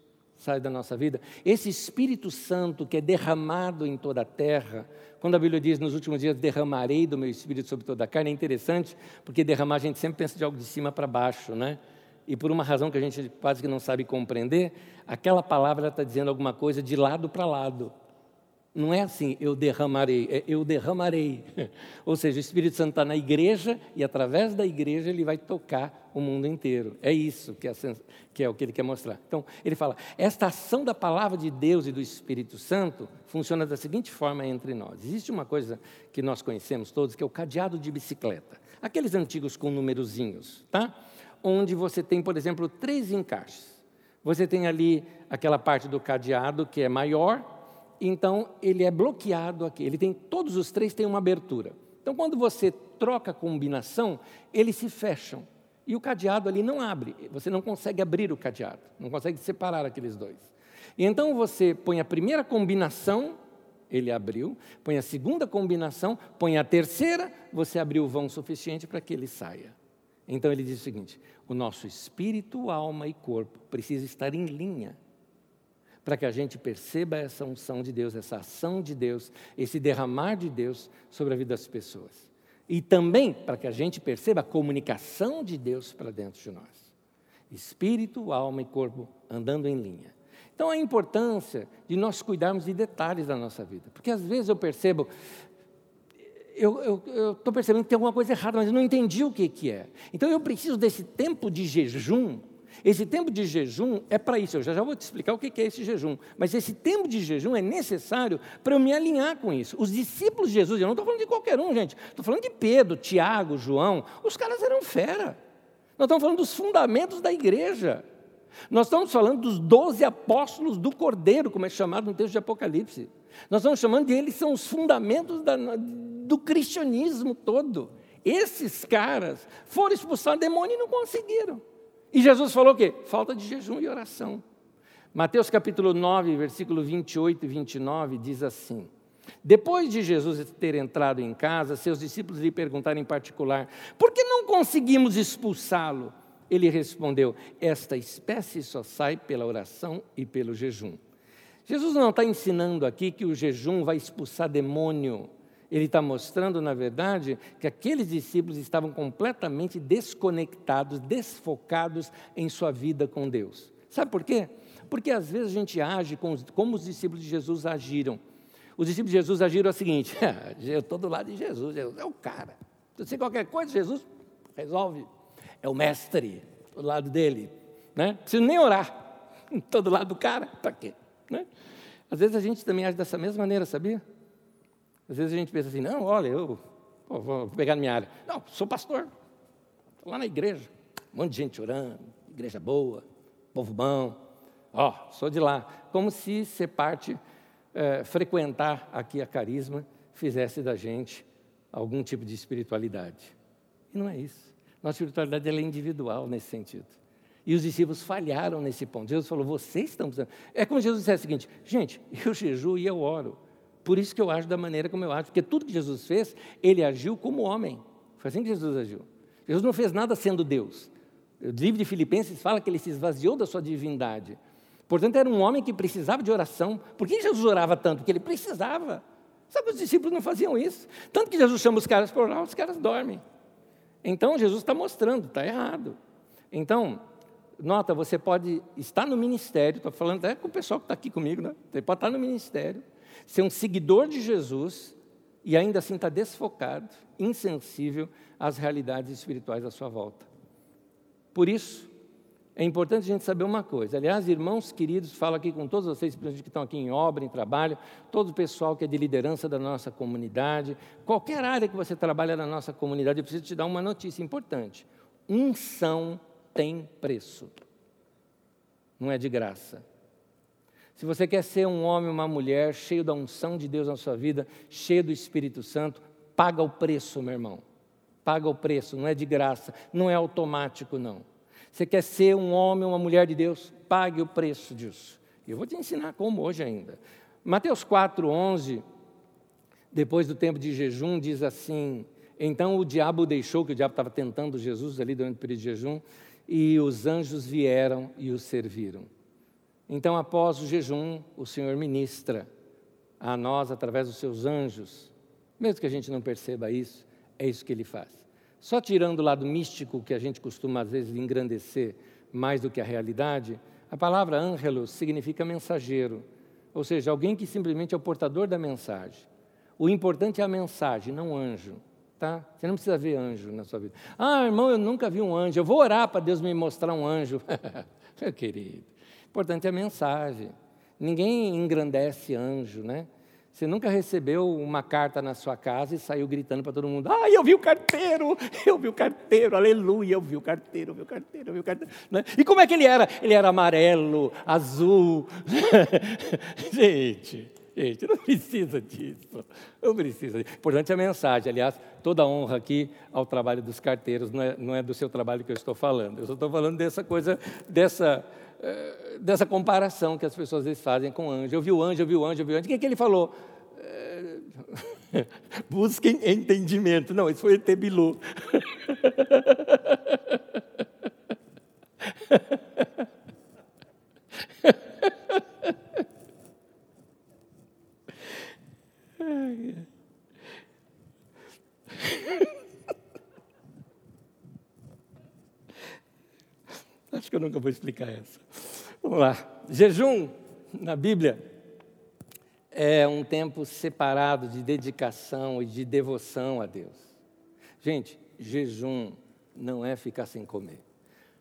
sai da nossa vida. Esse Espírito Santo que é derramado em toda a terra, quando a Bíblia diz nos últimos dias derramarei do meu espírito sobre toda a carne, é interessante, porque derramar a gente sempre pensa de algo de cima para baixo, né? E por uma razão que a gente quase que não sabe compreender, aquela palavra está dizendo alguma coisa de lado para lado. Não é assim, eu derramarei, é eu derramarei. [laughs] Ou seja, o Espírito Santo está na igreja e através da igreja ele vai tocar o mundo inteiro. É isso que é, que é o que ele quer mostrar. Então, ele fala: esta ação da palavra de Deus e do Espírito Santo funciona da seguinte forma entre nós. Existe uma coisa que nós conhecemos todos, que é o cadeado de bicicleta. Aqueles antigos com numerozinhos, tá? Onde você tem, por exemplo, três encaixes. Você tem ali aquela parte do cadeado que é maior, então ele é bloqueado aqui. Ele tem todos os três têm uma abertura. Então quando você troca a combinação, eles se fecham e o cadeado ali não abre. Você não consegue abrir o cadeado, não consegue separar aqueles dois. E então você põe a primeira combinação, ele abriu, põe a segunda combinação, põe a terceira, você abriu o vão suficiente para que ele saia. Então ele diz o seguinte: o nosso espírito, alma e corpo precisa estar em linha para que a gente perceba essa unção de Deus, essa ação de Deus, esse derramar de Deus sobre a vida das pessoas. E também para que a gente perceba a comunicação de Deus para dentro de nós. Espírito, alma e corpo andando em linha. Então, a importância de nós cuidarmos de detalhes da nossa vida. Porque às vezes eu percebo, eu estou percebendo que tem alguma coisa errada, mas eu não entendi o que, que é. Então, eu preciso desse tempo de jejum esse tempo de jejum é para isso, eu já, já vou te explicar o que é esse jejum, mas esse tempo de jejum é necessário para eu me alinhar com isso. Os discípulos de Jesus, eu não estou falando de qualquer um, gente, estou falando de Pedro, Tiago, João, os caras eram fera. Nós estamos falando dos fundamentos da igreja. Nós estamos falando dos doze apóstolos do Cordeiro, como é chamado no texto de Apocalipse. Nós estamos chamando de eles são os fundamentos da, do cristianismo todo. Esses caras foram expulsar demônio e não conseguiram. E Jesus falou o quê? Falta de jejum e oração. Mateus capítulo 9, versículo 28 e 29 diz assim: Depois de Jesus ter entrado em casa, seus discípulos lhe perguntaram em particular: Por que não conseguimos expulsá-lo? Ele respondeu: Esta espécie só sai pela oração e pelo jejum. Jesus não está ensinando aqui que o jejum vai expulsar demônio. Ele está mostrando, na verdade, que aqueles discípulos estavam completamente desconectados, desfocados em sua vida com Deus. Sabe por quê? Porque às vezes a gente age como os discípulos de Jesus agiram. Os discípulos de Jesus agiram o seguinte: [laughs] eu estou do lado de Jesus, Jesus é o cara. Se você qualquer coisa, Jesus resolve. É o mestre, do lado dele. Né? Preciso nem orar. [laughs] Estou do lado do cara, para quê? Né? Às vezes a gente também age dessa mesma maneira, sabia? Às vezes a gente pensa assim, não, olha, eu pô, vou pegar na minha área. Não, sou pastor, estou lá na igreja, um monte de gente orando, igreja boa, povo bom, ó, sou de lá. Como se ser parte, é, frequentar aqui a carisma, fizesse da gente algum tipo de espiritualidade. E não é isso. Nossa espiritualidade é individual nesse sentido. E os discípulos falharam nesse ponto. Jesus falou: vocês estão precisando. É como Jesus disse o seguinte: gente, [laughs] eu jejuo e eu oro. Por isso que eu ajo da maneira como eu ajo, porque tudo que Jesus fez, ele agiu como homem. Foi assim que Jesus agiu. Jesus não fez nada sendo Deus. O livro de Filipenses fala que ele se esvaziou da sua divindade. Portanto, era um homem que precisava de oração. Por que Jesus orava tanto? Porque ele precisava. Sabe, os discípulos não faziam isso. Tanto que Jesus chama os caras para orar, os caras dormem. Então, Jesus está mostrando, está errado. Então, nota, você pode estar no ministério, estou falando até com o pessoal que está aqui comigo, né? Você pode estar no ministério, ser um seguidor de Jesus e ainda assim estar tá desfocado, insensível às realidades espirituais à sua volta. Por isso, é importante a gente saber uma coisa. Aliás, irmãos queridos, falo aqui com todos vocês que estão aqui em obra, em trabalho, todo o pessoal que é de liderança da nossa comunidade, qualquer área que você trabalha na nossa comunidade, eu preciso te dar uma notícia importante. Unção tem preço. Não é de graça. Se você quer ser um homem ou uma mulher cheio da unção de Deus na sua vida, cheio do Espírito Santo, paga o preço, meu irmão. Paga o preço, não é de graça, não é automático, não. Você quer ser um homem, uma mulher de Deus? Pague o preço disso. Eu vou te ensinar como hoje ainda. Mateus 4, 11, depois do tempo de jejum, diz assim: Então o diabo deixou, que o diabo estava tentando Jesus ali durante o período de jejum, e os anjos vieram e o serviram. Então, após o jejum, o Senhor ministra a nós através dos seus anjos, mesmo que a gente não perceba isso, é isso que ele faz. Só tirando o lado místico que a gente costuma às vezes engrandecer mais do que a realidade, a palavra ângelos significa mensageiro, ou seja, alguém que simplesmente é o portador da mensagem. O importante é a mensagem, não o anjo. Tá? Você não precisa ver anjo na sua vida. Ah, irmão, eu nunca vi um anjo. Eu vou orar para Deus me mostrar um anjo. [laughs] Meu querido, importante é a mensagem. Ninguém engrandece anjo, né? Você nunca recebeu uma carta na sua casa e saiu gritando para todo mundo: Ah, eu vi o carteiro, eu vi o carteiro, aleluia, eu vi o carteiro, eu vi o carteiro, eu vi o carteiro. Né? E como é que ele era? Ele era amarelo, azul. [laughs] gente, gente, não precisa disso. Não precisa. Importante é a mensagem. Aliás, toda honra aqui ao trabalho dos carteiros, não é, não é do seu trabalho que eu estou falando. Eu só estou falando dessa coisa, dessa dessa comparação que as pessoas às vezes fazem com o anjo. Eu vi o anjo, eu vi o anjo, eu vi o anjo. O que, é que ele falou? [laughs] É... Busquem entendimento. Não, isso foi ET. [laughs] Acho que eu nunca vou explicar essa. Vamos lá. Jejum, na Bíblia, é um tempo separado de dedicação e de devoção a Deus. Gente, jejum não é ficar sem comer.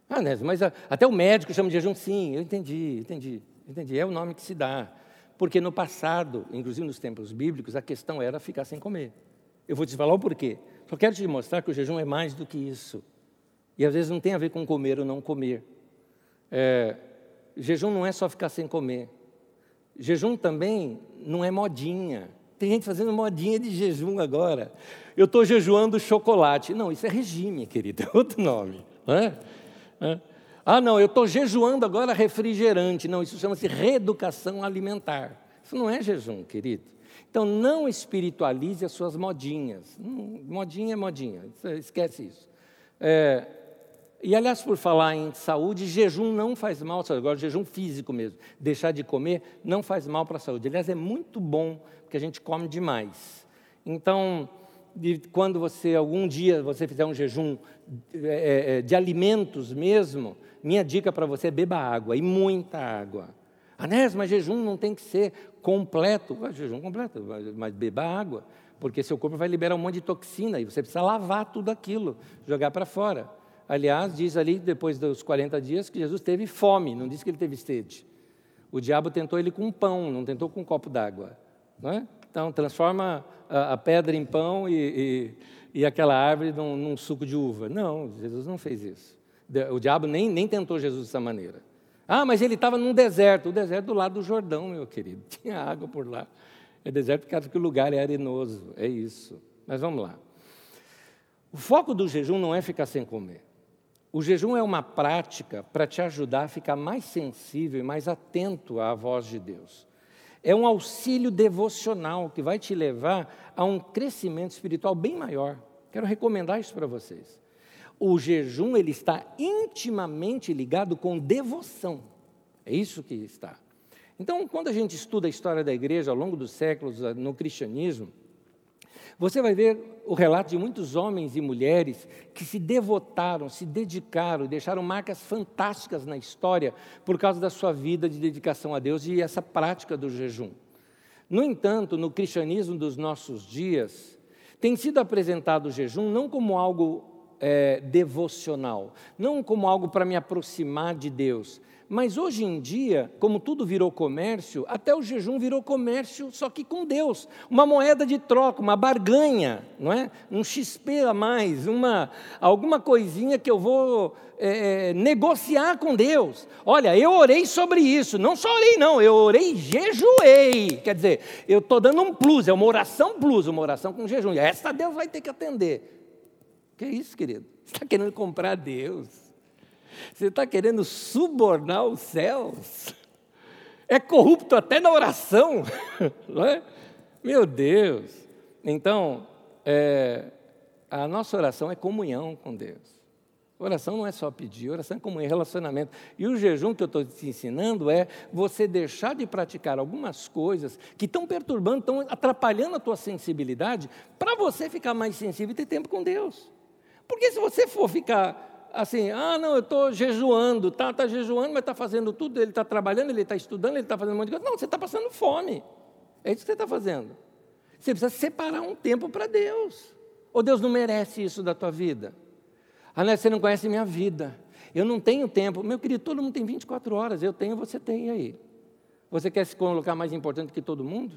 Ah, né, mas até o médico chama de jejum, sim, eu entendi, entendi, entendi. É o nome que se dá. Porque no passado, inclusive nos tempos bíblicos, a questão era ficar sem comer. Eu vou te falar o porquê. Só quero te mostrar que o jejum é mais do que isso. E às vezes não tem a ver com comer ou não comer. É, jejum não é só ficar sem comer. Jejum também não é modinha. Tem gente fazendo modinha de jejum agora. Eu estou jejuando chocolate. Não, isso é regime, querido, [laughs] é outro nome. Não é? é? Ah, não, eu estou jejuando agora refrigerante. Não, isso chama-se reeducação alimentar. Isso não é jejum, querido. Então, não espiritualize as suas modinhas. Hum, modinha é modinha, esquece isso. É, e, aliás, por falar em saúde, jejum não faz mal, agora jejum físico mesmo. Deixar de comer não faz mal para a saúde. Aliás, é muito bom, porque a gente come demais. Então, de, quando você, algum dia, você fizer um jejum é, é, de alimentos mesmo, minha dica para você é beba água, e muita água. Anés, mas jejum não tem que ser completo. jejum completo, mas beba água, porque seu corpo vai liberar um monte de toxina e você precisa lavar tudo aquilo, jogar para fora. Aliás, diz ali, depois dos 40 dias, que Jesus teve fome, não diz que ele teve sede. O diabo tentou ele com pão, não tentou com um copo d'água. É? Então, transforma a, a, pedra em pão e, e, e aquela árvore num, num, suco de uva. Não, Jesus não fez isso. O diabo nem, nem tentou Jesus dessa maneira. Ah, mas ele estava num deserto. O deserto do lado do Jordão, meu querido. [laughs] Tinha água por lá. É deserto porque o lugar é arenoso. É isso. Mas vamos lá. O foco do jejum não é ficar sem comer. O jejum é uma prática para te ajudar a ficar mais sensível e mais atento à voz de Deus. É um auxílio devocional que vai te levar a um crescimento espiritual bem maior. Quero recomendar isso para vocês. O jejum ele está intimamente ligado com devoção. É isso que está. Então, quando a gente estuda a história da igreja ao longo dos séculos no cristianismo, você vai ver o relato de muitos homens e mulheres que se devotaram, se dedicaram, deixaram marcas fantásticas na história por causa da sua vida de dedicação a Deus e essa prática do jejum. No entanto, no cristianismo dos nossos dias, tem sido apresentado o jejum não como algo é, devocional, não como algo para me aproximar de Deus, mas hoje em dia, como tudo virou comércio, até o jejum virou comércio, só que com Deus. Uma moeda de troca, uma barganha, não é? Um XP a mais, uma, alguma coisinha que eu vou é, é, negociar com Deus. Olha, eu orei sobre isso, não só orei, não, eu orei e jejuei. Quer dizer, eu estou dando um plus, é uma oração plus, uma oração com jejum. E essa Deus vai ter que atender. Que é isso, querido? Você está querendo comprar Deus. Você está querendo subornar os céus? É corrupto até na oração, [laughs] não é? Meu Deus! Então, é, a nossa oração é comunhão com Deus. Oração não é só pedir, oração é como um relacionamento. E o jejum que eu estou te ensinando é você deixar de praticar algumas coisas que estão perturbando, estão atrapalhando a tua sensibilidade, para você ficar mais sensível e ter tempo com Deus. Porque se você for ficar assim, ah, não, eu estou jejuando, tá, tá jejuando, mas está fazendo tudo, ele está trabalhando, ele está estudando, ele está fazendo um monte de coisa. Não, você está passando fome. É isso que você está fazendo. Você precisa separar um tempo para Deus. Ou Deus não merece isso da tua vida? Ah, não, você não conhece minha vida. Eu não tenho tempo. Meu querido, todo mundo tem 24 horas. Eu tenho, você tem aí. Você quer se colocar mais importante que todo mundo?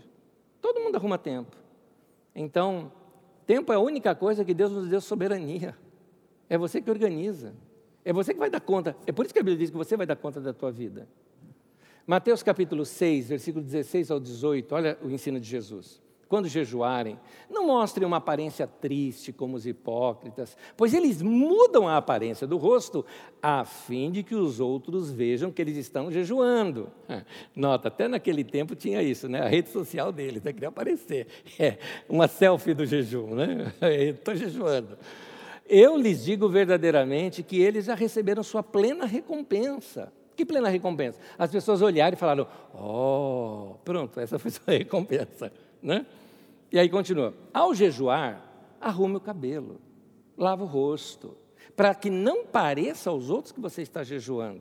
Todo mundo arruma tempo. Então, tempo é a única coisa que Deus nos deu soberania. É você que organiza. É você que vai dar conta. É por isso que a Bíblia diz que você vai dar conta da tua vida. Mateus capítulo 6, versículo 16 ao 18, olha o ensino de Jesus quando jejuarem, não mostrem uma aparência triste como os hipócritas, pois eles mudam a aparência do rosto a fim de que os outros vejam que eles estão jejuando. Nota, até naquele tempo tinha isso, né? A rede social deles, né? queria aparecer. É, uma selfie do jejum, né? [laughs] Estou jejuando. Eu lhes digo verdadeiramente que eles já receberam sua plena recompensa. Que plena recompensa? As pessoas olharam e falaram: Oh, pronto, essa foi [laughs] sua recompensa. Né? E aí continua: ao jejuar, arrume o cabelo, lava o rosto, para que não pareça aos outros que você está jejuando,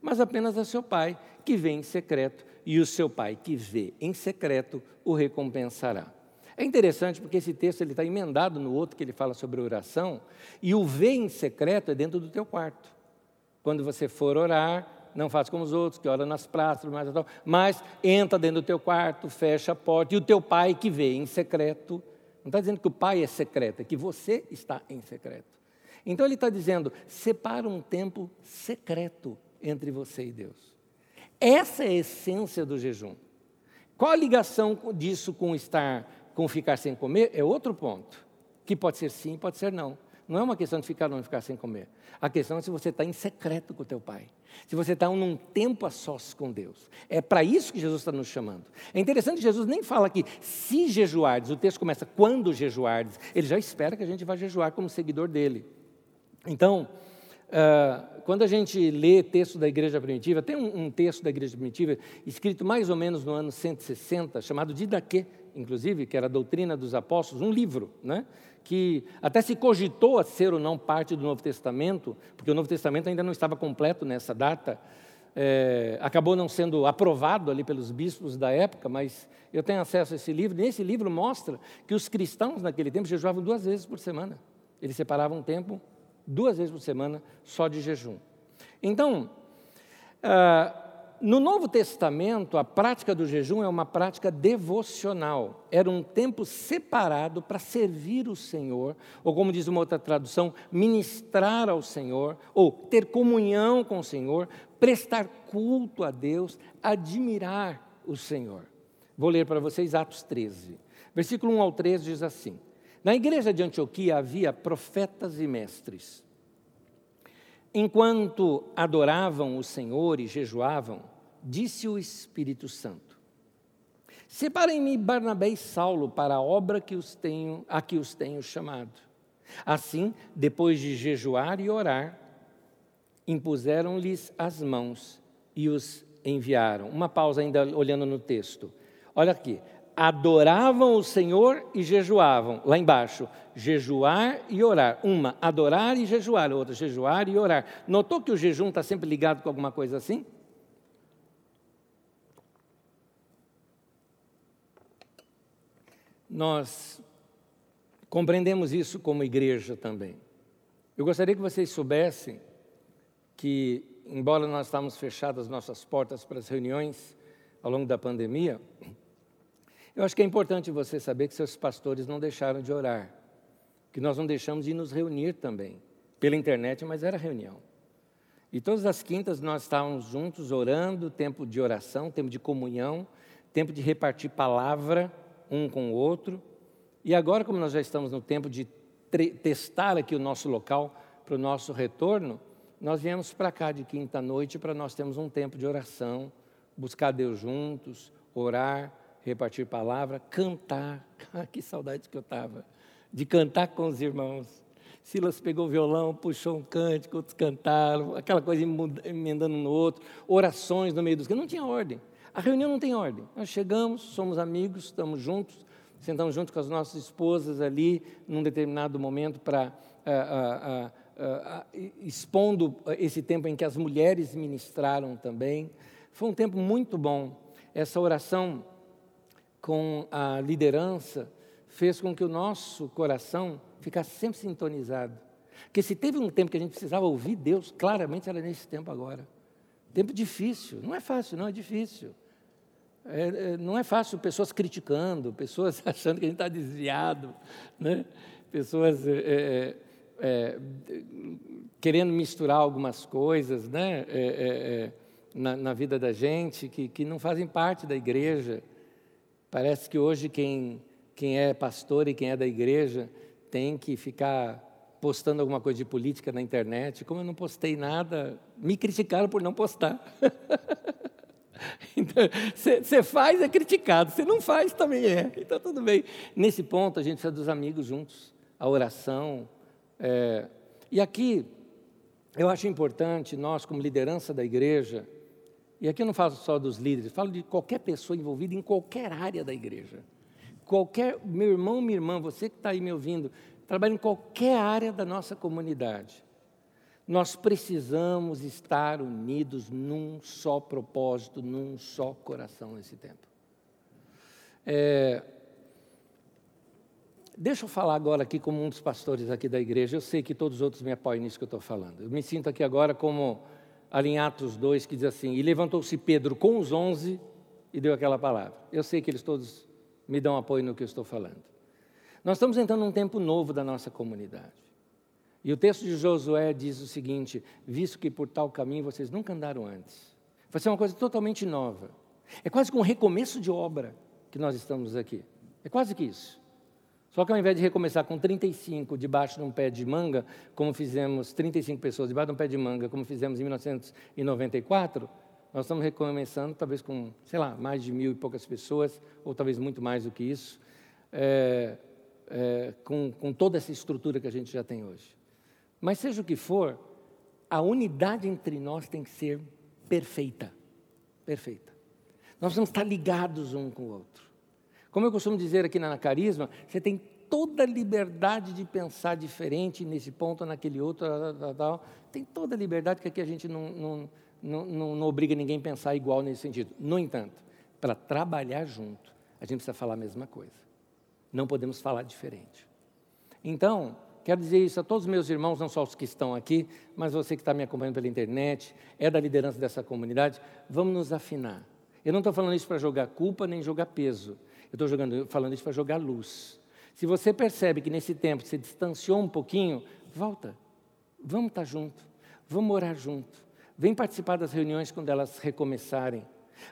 mas apenas a seu pai, que vê em secreto, e o seu pai, que vê em secreto, o recompensará. É interessante porque esse texto ele está emendado no outro que ele fala sobre oração, e o ver em secreto é dentro do teu quarto. Quando você for orar, não faz como os outros, que ora nas praças, mas, mas entra dentro do teu quarto, fecha a porta, e o teu pai que vê em secreto, não está dizendo que o pai é secreto, é que você está em secreto. Então ele está dizendo, separa um tempo secreto entre você e Deus. Essa é a essência do jejum. Qual a ligação disso com estar, com ficar sem comer? É outro ponto, que pode ser sim, pode ser não. Não é uma questão de ficar ou não ficar sem comer. A questão é se você está em secreto com o teu pai. Se você está num tempo a sós com Deus. É para isso que Jesus está nos chamando. É interessante que Jesus nem fala que se jejuardes, o texto começa quando jejuardes. Ele já espera que a gente vá jejuar como seguidor dele. Então, uh, quando a gente lê texto da igreja primitiva, tem um, um, texto da igreja primitiva escrito mais ou menos no ano 160, chamado Didaquê, inclusive, que era a doutrina dos apóstolos, um livro, né? que até se cogitou a ser ou não parte do Novo Testamento, porque o Novo Testamento ainda não estava completo nessa data, é, acabou não sendo aprovado ali pelos bispos da época, mas eu tenho acesso a esse livro. Nesse livro mostra que os cristãos naquele tempo jejuavam duas vezes por semana. Eles separavam um tempo duas vezes por semana só de jejum. Então, ah, no Novo Testamento, a prática do jejum é uma prática devocional. Era um tempo separado para servir o Senhor, ou como diz uma outra tradução, ministrar ao Senhor, ou ter comunhão com o Senhor, prestar culto a Deus, admirar o Senhor. Vou ler para vocês Atos 13. Versículo 1 ao 13 diz assim: Na igreja de Antioquia havia profetas e mestres. Enquanto adoravam o Senhor e jejuavam, disse o Espírito Santo: Separem-me Barnabé e Saulo para a obra que os tenho, a que os tenho chamado. Assim, depois de jejuar e orar, impuseram-lhes as mãos e os enviaram. Uma pausa ainda olhando no texto. Olha aqui. Adoravam o Senhor e jejuavam. Lá embaixo, jejuar e orar. Uma, adorar e jejuar. Outra, jejuar e orar. Notou que o jejum está sempre ligado com alguma coisa assim? nós compreendemos isso como igreja também. Eu gostaria que vocês soubessem que, embora nós estamos fechadas nossas portas para as reuniões ao longo da pandemia, eu acho que é importante você saber que seus pastores não deixaram de orar, que nós não deixamos de nos reunir também, pela internet, mas era reunião. E todas as quintas nós estávamos juntos orando, tempo de oração, tempo de comunhão, tempo de repartir palavra um com o outro. E agora, como nós já estamos no tempo de testar aqui o nosso local para o nosso retorno, nós viemos para cá de quinta-noite para nós termos um tempo de oração, buscar Deus juntos, orar, repartir palavra, cantar. [laughs] Ah, que saudade que eu estava de cantar com os irmãos. Silas pegou o violão, puxou um cântico, outros cantaram, aquela coisa emendando no outro, orações no meio dos. Não tinha ordem. A reunião não tem ordem. Nós chegamos, somos amigos, estamos juntos, sentamos juntos com as nossas esposas ali, num determinado momento, para. Uh, uh, uh, expondo esse tempo em que as mulheres ministraram também. Foi um tempo muito bom. Essa oração com a liderança fez com que o nosso coração ficar sempre sintonizado. Porque se teve um tempo que a gente precisava ouvir Deus, claramente era nesse tempo agora. Tempo difícil, não é fácil, não, é difícil. É, é, não é fácil pessoas criticando, pessoas [laughs] achando que a gente está desviado, né? pessoas é, é, é querendo misturar algumas coisas né? É, na, na, vida da gente que, que não fazem parte da igreja. Parece que hoje quem, quem é pastor e quem é da igreja tem que ficar postando alguma coisa de política na internet. Como eu não postei nada, me criticaram por não postar. [laughs] então, você faz é criticado, você não faz também é. Então, tudo bem. Nesse ponto, a gente precisa dos amigos juntos, a oração. É... E aqui, eu acho importante, nós, como liderança da igreja, e aqui eu não falo só dos líderes, falo de qualquer pessoa envolvida em qualquer área da igreja. Qualquer, meu irmão, minha irmã, você que está aí me ouvindo, trabalha em qualquer área da nossa comunidade. Nós precisamos estar unidos num só propósito, num só coração nesse tempo. É, deixa eu falar agora aqui como um dos pastores aqui da igreja. Eu sei que todos os outros me apoiam nisso que eu estou falando. Eu me sinto aqui agora como ali em Atos 2, que diz assim: E levantou-se Pedro com os onze e deu aquela palavra. Eu sei que eles todos me dão apoio no que eu estou falando. Nós estamos entrando num tempo novo da nossa comunidade. E o texto de Josué diz o seguinte: visto que por tal caminho vocês nunca andaram antes. Vai ser uma coisa totalmente nova. É quase que um recomeço de obra que nós estamos aqui. É quase que isso. Só que ao invés de recomeçar com 35 debaixo de um pé de manga, como fizemos, 35 pessoas debaixo de um pé de manga, como fizemos em 1994, nós estamos recomeçando, talvez com, sei lá, mais de mil e poucas pessoas, ou talvez muito mais do que isso, é, é, com, com toda essa estrutura que a gente já tem hoje. Mas seja o que for, a unidade entre nós tem que ser perfeita. Perfeita. Nós vamos estar ligados um com o outro. Como eu costumo dizer aqui na Carisma, você tem toda a liberdade de pensar diferente nesse ponto, naquele outro, tal, tal, tem toda a liberdade que aqui a gente não, não não, não, não obriga ninguém a pensar igual nesse sentido. No entanto, para trabalhar junto, a gente precisa falar a mesma coisa. Não podemos falar diferente. Então, quero dizer isso a todos os meus irmãos, não só os que estão aqui, mas você que está me acompanhando pela internet, é da liderança dessa comunidade, vamos nos afinar. Eu não estou falando isso para jogar culpa nem jogar peso. Eu estou falando isso para jogar luz. Se você percebe que nesse tempo se distanciou um pouquinho, volta. Vamos estar tá junto. Vamos orar junto. Vem participar das reuniões quando elas recomeçarem.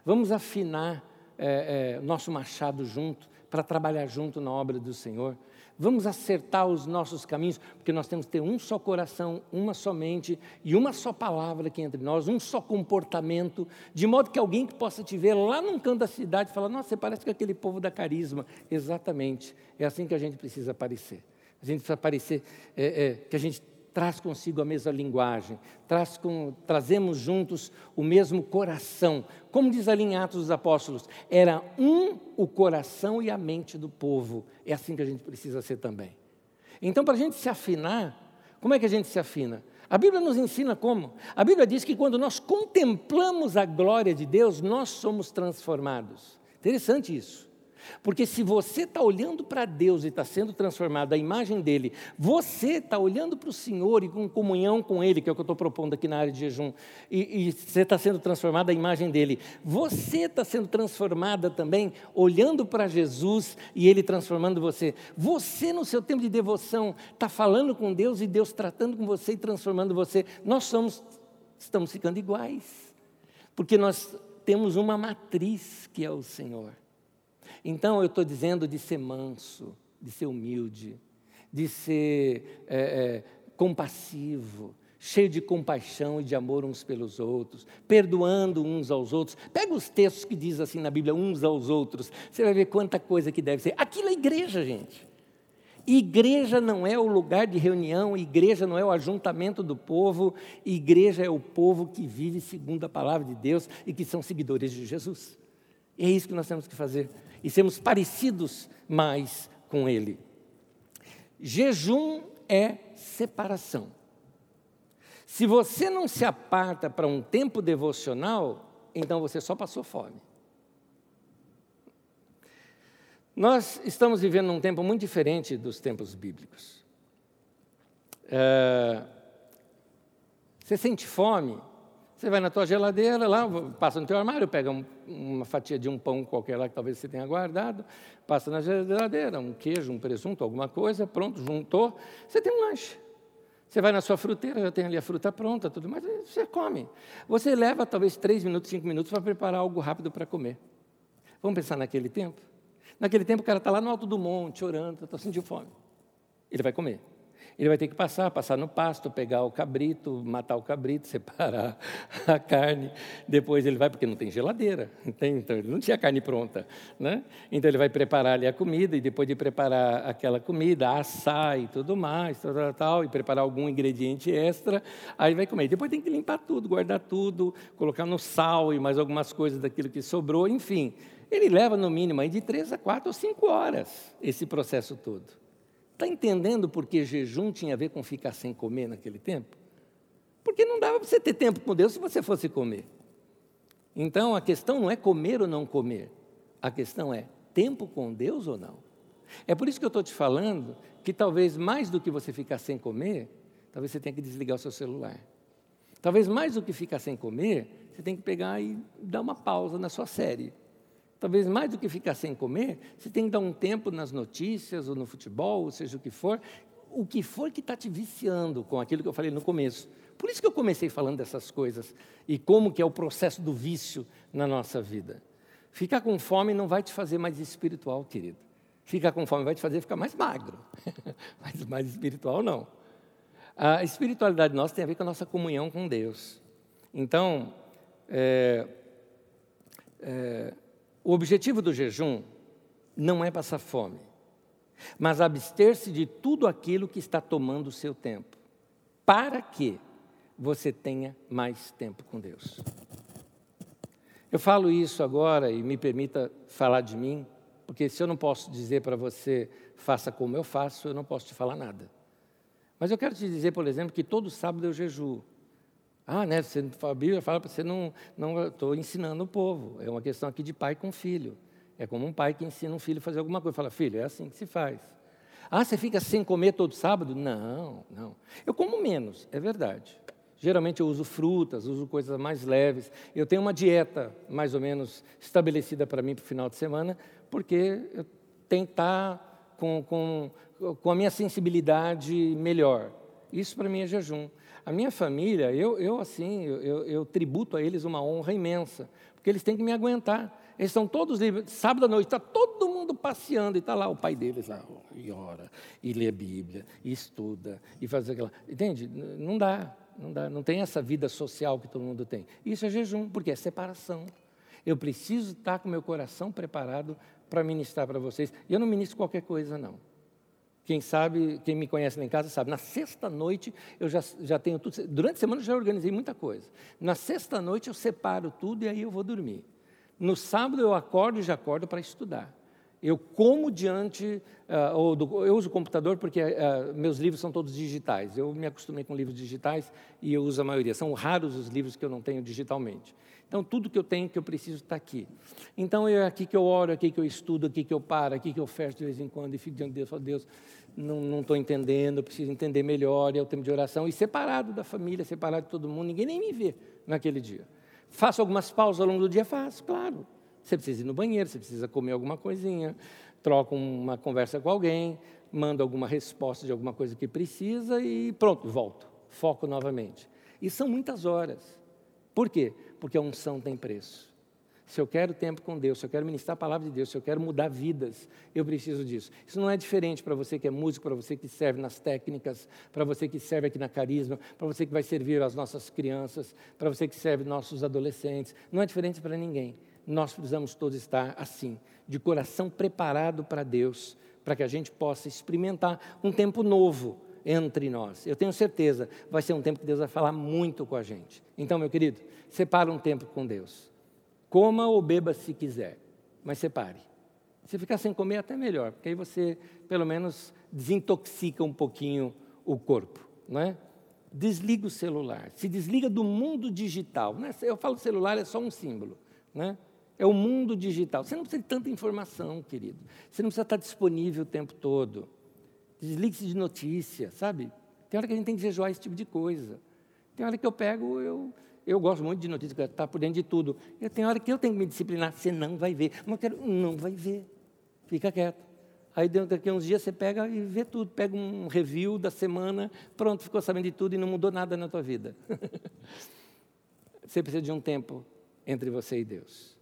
Vamos afinar é, é, nosso machado junto, para trabalhar junto na obra do Senhor. Vamos acertar os nossos caminhos, porque nós temos que ter um só coração, uma só mente e uma só palavra aqui entre nós, um só comportamento, de modo que alguém que possa te ver lá num canto da cidade fala: Nossa, você parece com aquele povo da carisma. Exatamente, é assim que a gente precisa aparecer. A gente precisa aparecer, é, é, que a gente traz consigo a mesma linguagem, traz com, trazemos juntos o mesmo coração. Como diz ali em Atos dos Apóstolos, era um o coração e a mente do povo. É assim que a gente precisa ser também. Então, para a gente se afinar, como é que a gente se afina? A Bíblia nos ensina como? A Bíblia diz que quando nós contemplamos a glória de Deus, nós somos transformados. Interessante isso. Porque se você está olhando para Deus e está sendo transformado à imagem dele, você está olhando para o Senhor e com comunhão com Ele, que é o que eu estou propondo aqui na área de jejum, e, e você está sendo transformado à imagem dele, você está sendo transformada também olhando para Jesus e Ele transformando você. Você, no seu tempo de devoção, está falando com Deus e Deus tratando com você e transformando você. Nós somos, estamos ficando iguais, porque nós temos uma matriz que é o Senhor. Então eu estou dizendo de ser manso, de ser humilde, de ser é, é, compassivo, cheio de compaixão e de amor uns pelos outros, perdoando uns aos outros. Pega os textos que diz assim na Bíblia, uns aos outros, você vai ver quanta coisa que deve ser. Aquilo é igreja, gente. Igreja não é o lugar de reunião, igreja não é o ajuntamento do povo, igreja é o povo que vive segundo a palavra de Deus e que são seguidores de Jesus. E é isso que nós temos que fazer e sermos parecidos mais com Ele. Jejum é separação. Se você não se aparta para um tempo devocional, então você só passou fome. Nós estamos vivendo um tempo muito diferente dos tempos bíblicos. É, você sente fome, você vai na tua geladeira, lá, passa no teu armário, pega um, uma fatia de um pão qualquer lá que talvez você tenha guardado, passa na geladeira, um queijo, um presunto, alguma coisa, pronto, juntou, você tem um lanche. Você vai na sua fruteira, já tem ali a fruta pronta, tudo mais, você come. Você leva talvez três minutos, cinco minutos para preparar algo rápido para comer. Vamos pensar naquele tempo? Naquele tempo o cara está lá no alto do monte, orando, está sentindo fome. Ele vai comer. Ele vai ter que passar, passar no pasto, pegar o cabrito, matar o cabrito, [laughs] separar a carne. Depois ele vai, porque não tem geladeira, então ele não tinha carne pronta. Né? Então ele vai preparar ali a comida, e depois de preparar aquela comida, assar e tudo mais, tal, tal, tal, e preparar algum ingrediente extra, aí vai comer. Depois tem que limpar tudo, guardar tudo, colocar no sal e mais algumas coisas daquilo que sobrou, enfim. Ele leva no mínimo aí de três a quatro ou cinco horas esse processo todo. Está entendendo por que jejum tinha a ver com ficar sem comer naquele tempo? Porque não dava para você ter tempo com Deus se você fosse comer. Então a questão não é comer ou não comer, a questão é tempo com Deus ou não. É por isso que eu estou te falando que talvez mais do que você ficar sem comer, talvez você tenha que desligar o seu celular. Talvez mais do que ficar sem comer, você tem que pegar e dar uma pausa na sua série. Talvez mais do que ficar sem comer, você tem que dar um tempo nas notícias ou no futebol, ou seja o que for, o que for que está te viciando com aquilo que eu falei no começo. Por isso que eu comecei falando dessas coisas e como que é o processo do vício na nossa vida. Ficar com fome não vai te fazer mais espiritual, querido. Ficar com fome vai te fazer ficar mais magro, [laughs] mas mais espiritual não. A espiritualidade nossa tem a ver com a nossa comunhão com Deus. Então, é, é, o objetivo do jejum não é passar fome, mas abster-se de tudo aquilo que está tomando o seu tempo, para que você tenha mais tempo com Deus. Eu falo isso agora e me permita falar de mim, porque se eu não posso dizer para você, faça como eu faço, eu não posso te falar nada. Mas eu quero te dizer, por exemplo, que todo sábado eu jejuo. Ah, né? Você, a Bíblia fala para você não, não estou ensinando o povo. É uma questão aqui de pai com filho. É como um pai que ensina um filho a fazer alguma coisa. Fala, filho, é assim que se faz. Ah, você fica sem comer todo sábado? Não, não. Eu como menos, é verdade. Geralmente eu uso frutas, uso coisas mais leves. Eu tenho uma dieta mais ou menos estabelecida para mim para o final de semana, porque eu tenho que estar com, com, com a minha sensibilidade melhor. Isso para mim é jejum. A minha família, eu, eu assim, eu, eu, tributo a eles uma honra imensa, porque eles têm que me aguentar. Eles estão todos livres. Sábado à noite está todo mundo passeando e está lá o pai deles lá, e ora, e lê a Bíblia, e estuda, e faz aquela. Entende? Não dá, não dá. Não tem essa vida social que todo mundo tem. Isso é jejum, porque é separação. Eu preciso estar com meu coração preparado para ministrar para vocês. E eu não ministro qualquer coisa, não. Quem sabe, quem me conhece lá em casa sabe, na sexta noite eu já, já tenho tudo. Durante a semana eu já organizei muita coisa. Na sexta noite eu separo tudo e aí eu vou dormir. No sábado eu acordo e já acordo para estudar. Eu como diante, uh, do, eu uso o computador porque uh, meus livros são todos digitais. Eu me acostumei com livros digitais e eu uso a maioria. São raros os livros que eu não tenho digitalmente. Então, tudo que eu tenho, que eu preciso, está aqui. Então, é aqui que eu oro, aqui que eu estudo, aqui que eu paro, aqui que eu fecho de vez em quando e fico diante de Deus. Falo, Deus, não estou entendendo, preciso entender melhor, é o tempo de oração. E separado da família, separado de todo mundo, ninguém nem me vê naquele dia. Faço algumas pausas ao longo do dia? Faço, claro. Você precisa ir no banheiro, você precisa comer alguma coisinha, troca uma conversa com alguém, manda alguma resposta de alguma coisa que precisa e pronto, volto. Foco novamente. E são muitas horas. Por quê? Porque a unção tem preço. Se eu quero tempo com Deus, se eu quero ministrar a palavra de Deus, se eu quero mudar vidas, eu preciso disso. Isso não é diferente para você que é músico, para você que serve nas técnicas, para você que serve aqui na Carisma, para você que vai servir as nossas crianças, para você que serve nossos adolescentes. Não é diferente para ninguém. Nós precisamos todos estar assim, de coração preparado para Deus, para que a gente possa experimentar um tempo novo entre nós. Eu tenho certeza, vai ser um tempo que Deus vai falar muito com a gente. Então, meu querido, separa um tempo com Deus. Coma ou beba se quiser, mas separe. Se ficar sem comer, até melhor, porque aí você, pelo menos, desintoxica um pouquinho o corpo, não é? Desliga o celular, se desliga do mundo digital. Né? Eu falo celular, é só um símbolo, né? É o mundo digital. Você não precisa de tanta informação, querido. Você não precisa estar disponível o tempo todo. Desligue-se de notícia, sabe? Tem hora que a gente tem que jejuar esse tipo de coisa. Tem hora que eu pego, eu eu gosto muito de notícias, estar tá por dentro de tudo. E tem hora que eu tenho que me disciplinar, você não vai ver. Mas quero, não vai ver. Fica quieto. Aí daqui a uns dias você pega e vê tudo, pega um review da semana, pronto, ficou sabendo de tudo e não mudou nada na tua vida. [laughs] você precisa de um tempo entre você e Deus.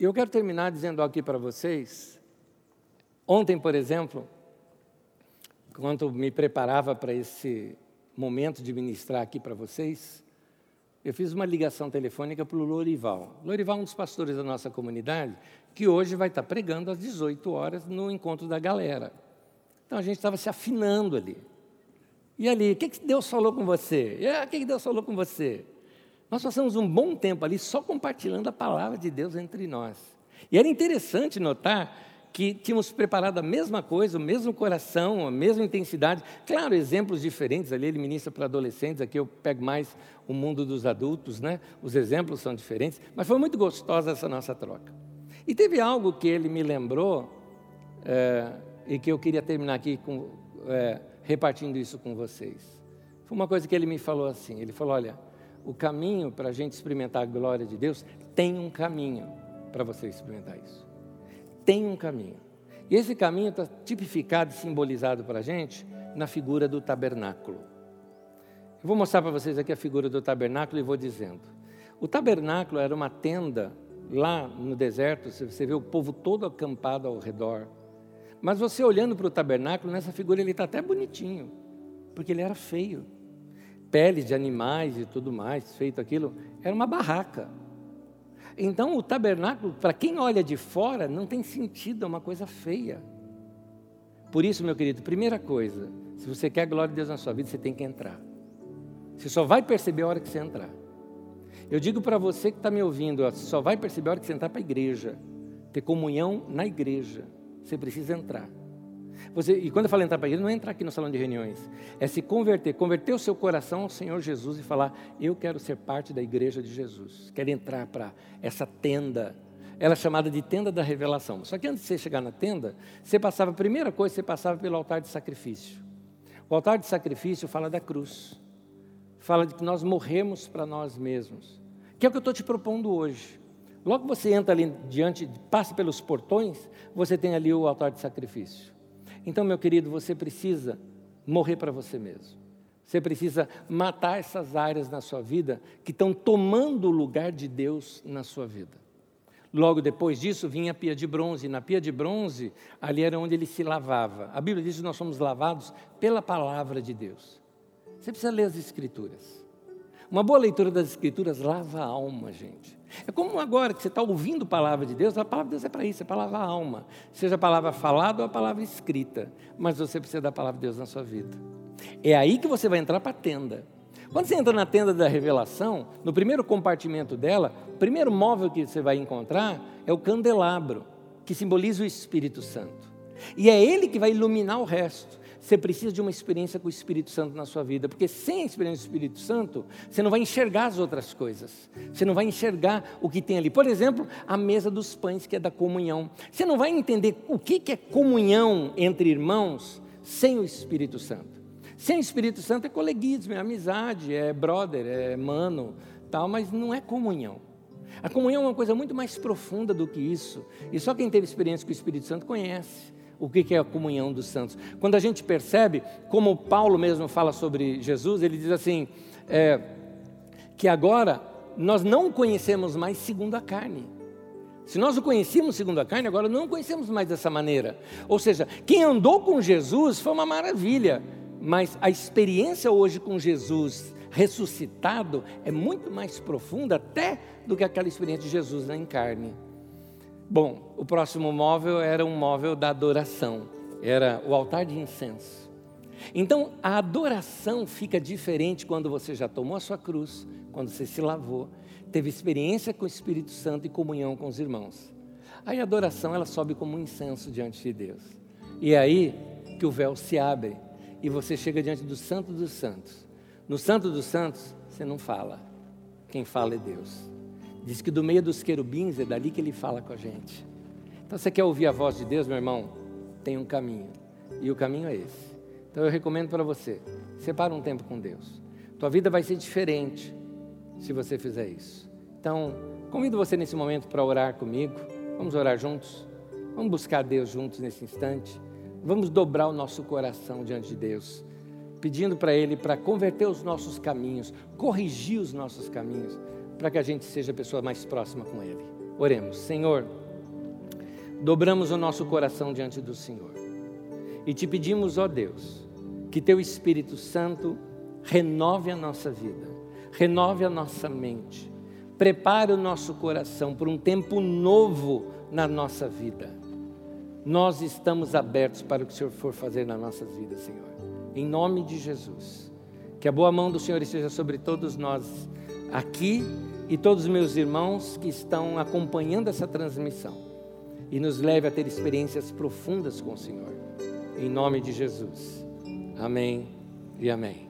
Eu quero terminar dizendo aqui para vocês, ontem, por exemplo, quando me preparava para esse momento de ministrar aqui para vocês, eu fiz uma ligação telefônica para o Lorival. Lorival é um dos pastores da nossa comunidade, que hoje vai estar pregando às 18 horas no encontro da galera. Então a gente estava se afinando ali. E ali, o que, que Deus falou com você? E, o que, que Deus falou com você? Nós passamos um bom tempo ali só compartilhando a palavra de Deus entre nós. E era interessante notar que tínhamos preparado a mesma coisa, o mesmo coração, a mesma intensidade. Claro, exemplos diferentes, ali ele ministra para adolescentes, aqui eu pego mais o mundo dos adultos, né? os exemplos são diferentes, mas foi muito gostosa essa nossa troca. E teve algo que ele me lembrou, é, e que eu queria terminar aqui com, é, repartindo isso com vocês. Foi uma coisa que ele me falou assim: ele falou, olha, o caminho para a gente experimentar a glória de Deus tem um caminho para você experimentar isso tem um caminho. E esse caminho está tipificado e simbolizado para a gente na figura do tabernáculo. Eu vou mostrar para vocês aqui a figura do tabernáculo e vou dizendo. O tabernáculo era uma tenda lá no deserto, você vê o povo todo acampado ao redor. Mas você olhando para o tabernáculo, nessa figura ele está até bonitinho, porque ele era feio. Peles de animais e tudo mais, feito aquilo, era uma barraca. Então, o tabernáculo, para quem olha de fora, não tem sentido, é uma coisa feia. Por isso, meu querido, primeira coisa, se você quer a glória de Deus na sua vida, você tem que entrar. Você só vai perceber a hora que você entrar. Eu digo para você que está me ouvindo, você só vai perceber a hora que você entrar para a igreja, ter comunhão na igreja. Você precisa entrar. Você, e quando eu falo entrar para a igreja, não é entrar aqui no salão de reuniões, é se converter, converter o seu coração ao Senhor Jesus e falar: Eu quero ser parte da igreja de Jesus, quero entrar para essa tenda. Ela é chamada de tenda da revelação. Só que antes de você chegar na tenda, você passava, a primeira coisa, você passava pelo altar de sacrifício. O altar de sacrifício fala da cruz, fala de que nós morremos para nós mesmos, que é o que eu estou te propondo hoje. Logo você entra ali diante, passa pelos portões, você tem ali o altar de sacrifício. Então, meu querido, você precisa morrer para você mesmo. Você precisa matar essas áreas na sua vida que estão tomando o lugar de Deus na sua vida. Logo depois disso vinha a pia de bronze. Na pia de bronze, ali era onde ele se lavava. A Bíblia diz que nós somos lavados pela palavra de Deus. Você precisa ler as Escrituras. Uma boa leitura das Escrituras lava a alma, gente. É como agora que você está ouvindo a palavra de Deus, a palavra de Deus é para isso, é para lavar a alma. Seja a palavra falada ou a palavra escrita. Mas você precisa da palavra de Deus na sua vida. É aí que você vai entrar para a tenda. Quando você entra na tenda da revelação, no primeiro compartimento dela, o primeiro móvel que você vai encontrar é o candelabro, que simboliza o Espírito Santo. E é ele que vai iluminar o resto. Você precisa de uma experiência com o Espírito Santo na sua vida, porque sem a experiência do Espírito Santo, você não vai enxergar as outras coisas. Você não vai enxergar o que tem ali. Por exemplo, a mesa dos pães, que é da comunhão. Você não vai entender o que é comunhão entre irmãos sem o Espírito Santo. Sem o Espírito Santo é coleguismo, é amizade, é brother, é mano, tal, mas não é comunhão. A comunhão é uma coisa muito mais profunda do que isso. E só quem teve experiência com o Espírito Santo conhece o que é a comunhão dos santos. Quando a gente percebe, como Paulo mesmo fala sobre Jesus, ele diz assim: é, que agora nós não conhecemos mais segundo a carne. Se nós o conhecíamos segundo a carne, agora não o conhecemos mais dessa maneira. Ou seja, quem andou com Jesus foi uma maravilha, mas a experiência hoje com Jesus ressuscitado é muito mais profunda até do que aquela experiência de Jesus em carne. Bom, o próximo móvel era um móvel da adoração, era o altar de incenso. Então, a adoração fica diferente quando você já tomou a sua cruz, quando você se lavou, teve experiência com o Espírito Santo e comunhão com os irmãos. Aí a adoração ela sobe como um incenso diante de Deus. E é aí que o véu se abre e você chega diante do Santo dos Santos. No Santo dos Santos, você não fala. Quem fala é Deus. Diz que do meio dos querubins é dali que ele fala com a gente. Então você quer ouvir a voz de Deus, meu irmão? Tem um caminho. E o caminho é esse. Então eu recomendo para você, separa um tempo com Deus. Tua vida vai ser diferente se você fizer isso. Então, convido você nesse momento para orar comigo. Vamos orar juntos? Vamos buscar Deus juntos nesse instante. Vamos dobrar o nosso coração diante de Deus, pedindo para Ele para converter os nossos caminhos, corrigir os nossos caminhos para que a gente seja a pessoa mais próxima com Ele. Oremos, Senhor, dobramos o nosso coração diante do Senhor e te pedimos, ó Deus, que Teu Espírito Santo renove a nossa vida, renove a nossa mente, prepare o nosso coração para um tempo novo na nossa vida. Nós estamos abertos para o que o Senhor for fazer nas nossas vidas, Senhor. Em nome de Jesus. Que a boa mão do Senhor esteja sobre todos nós aqui e todos os meus irmãos que estão acompanhando essa transmissão e nos leve a ter experiências profundas com o Senhor. Em nome de Jesus. Amém e amém.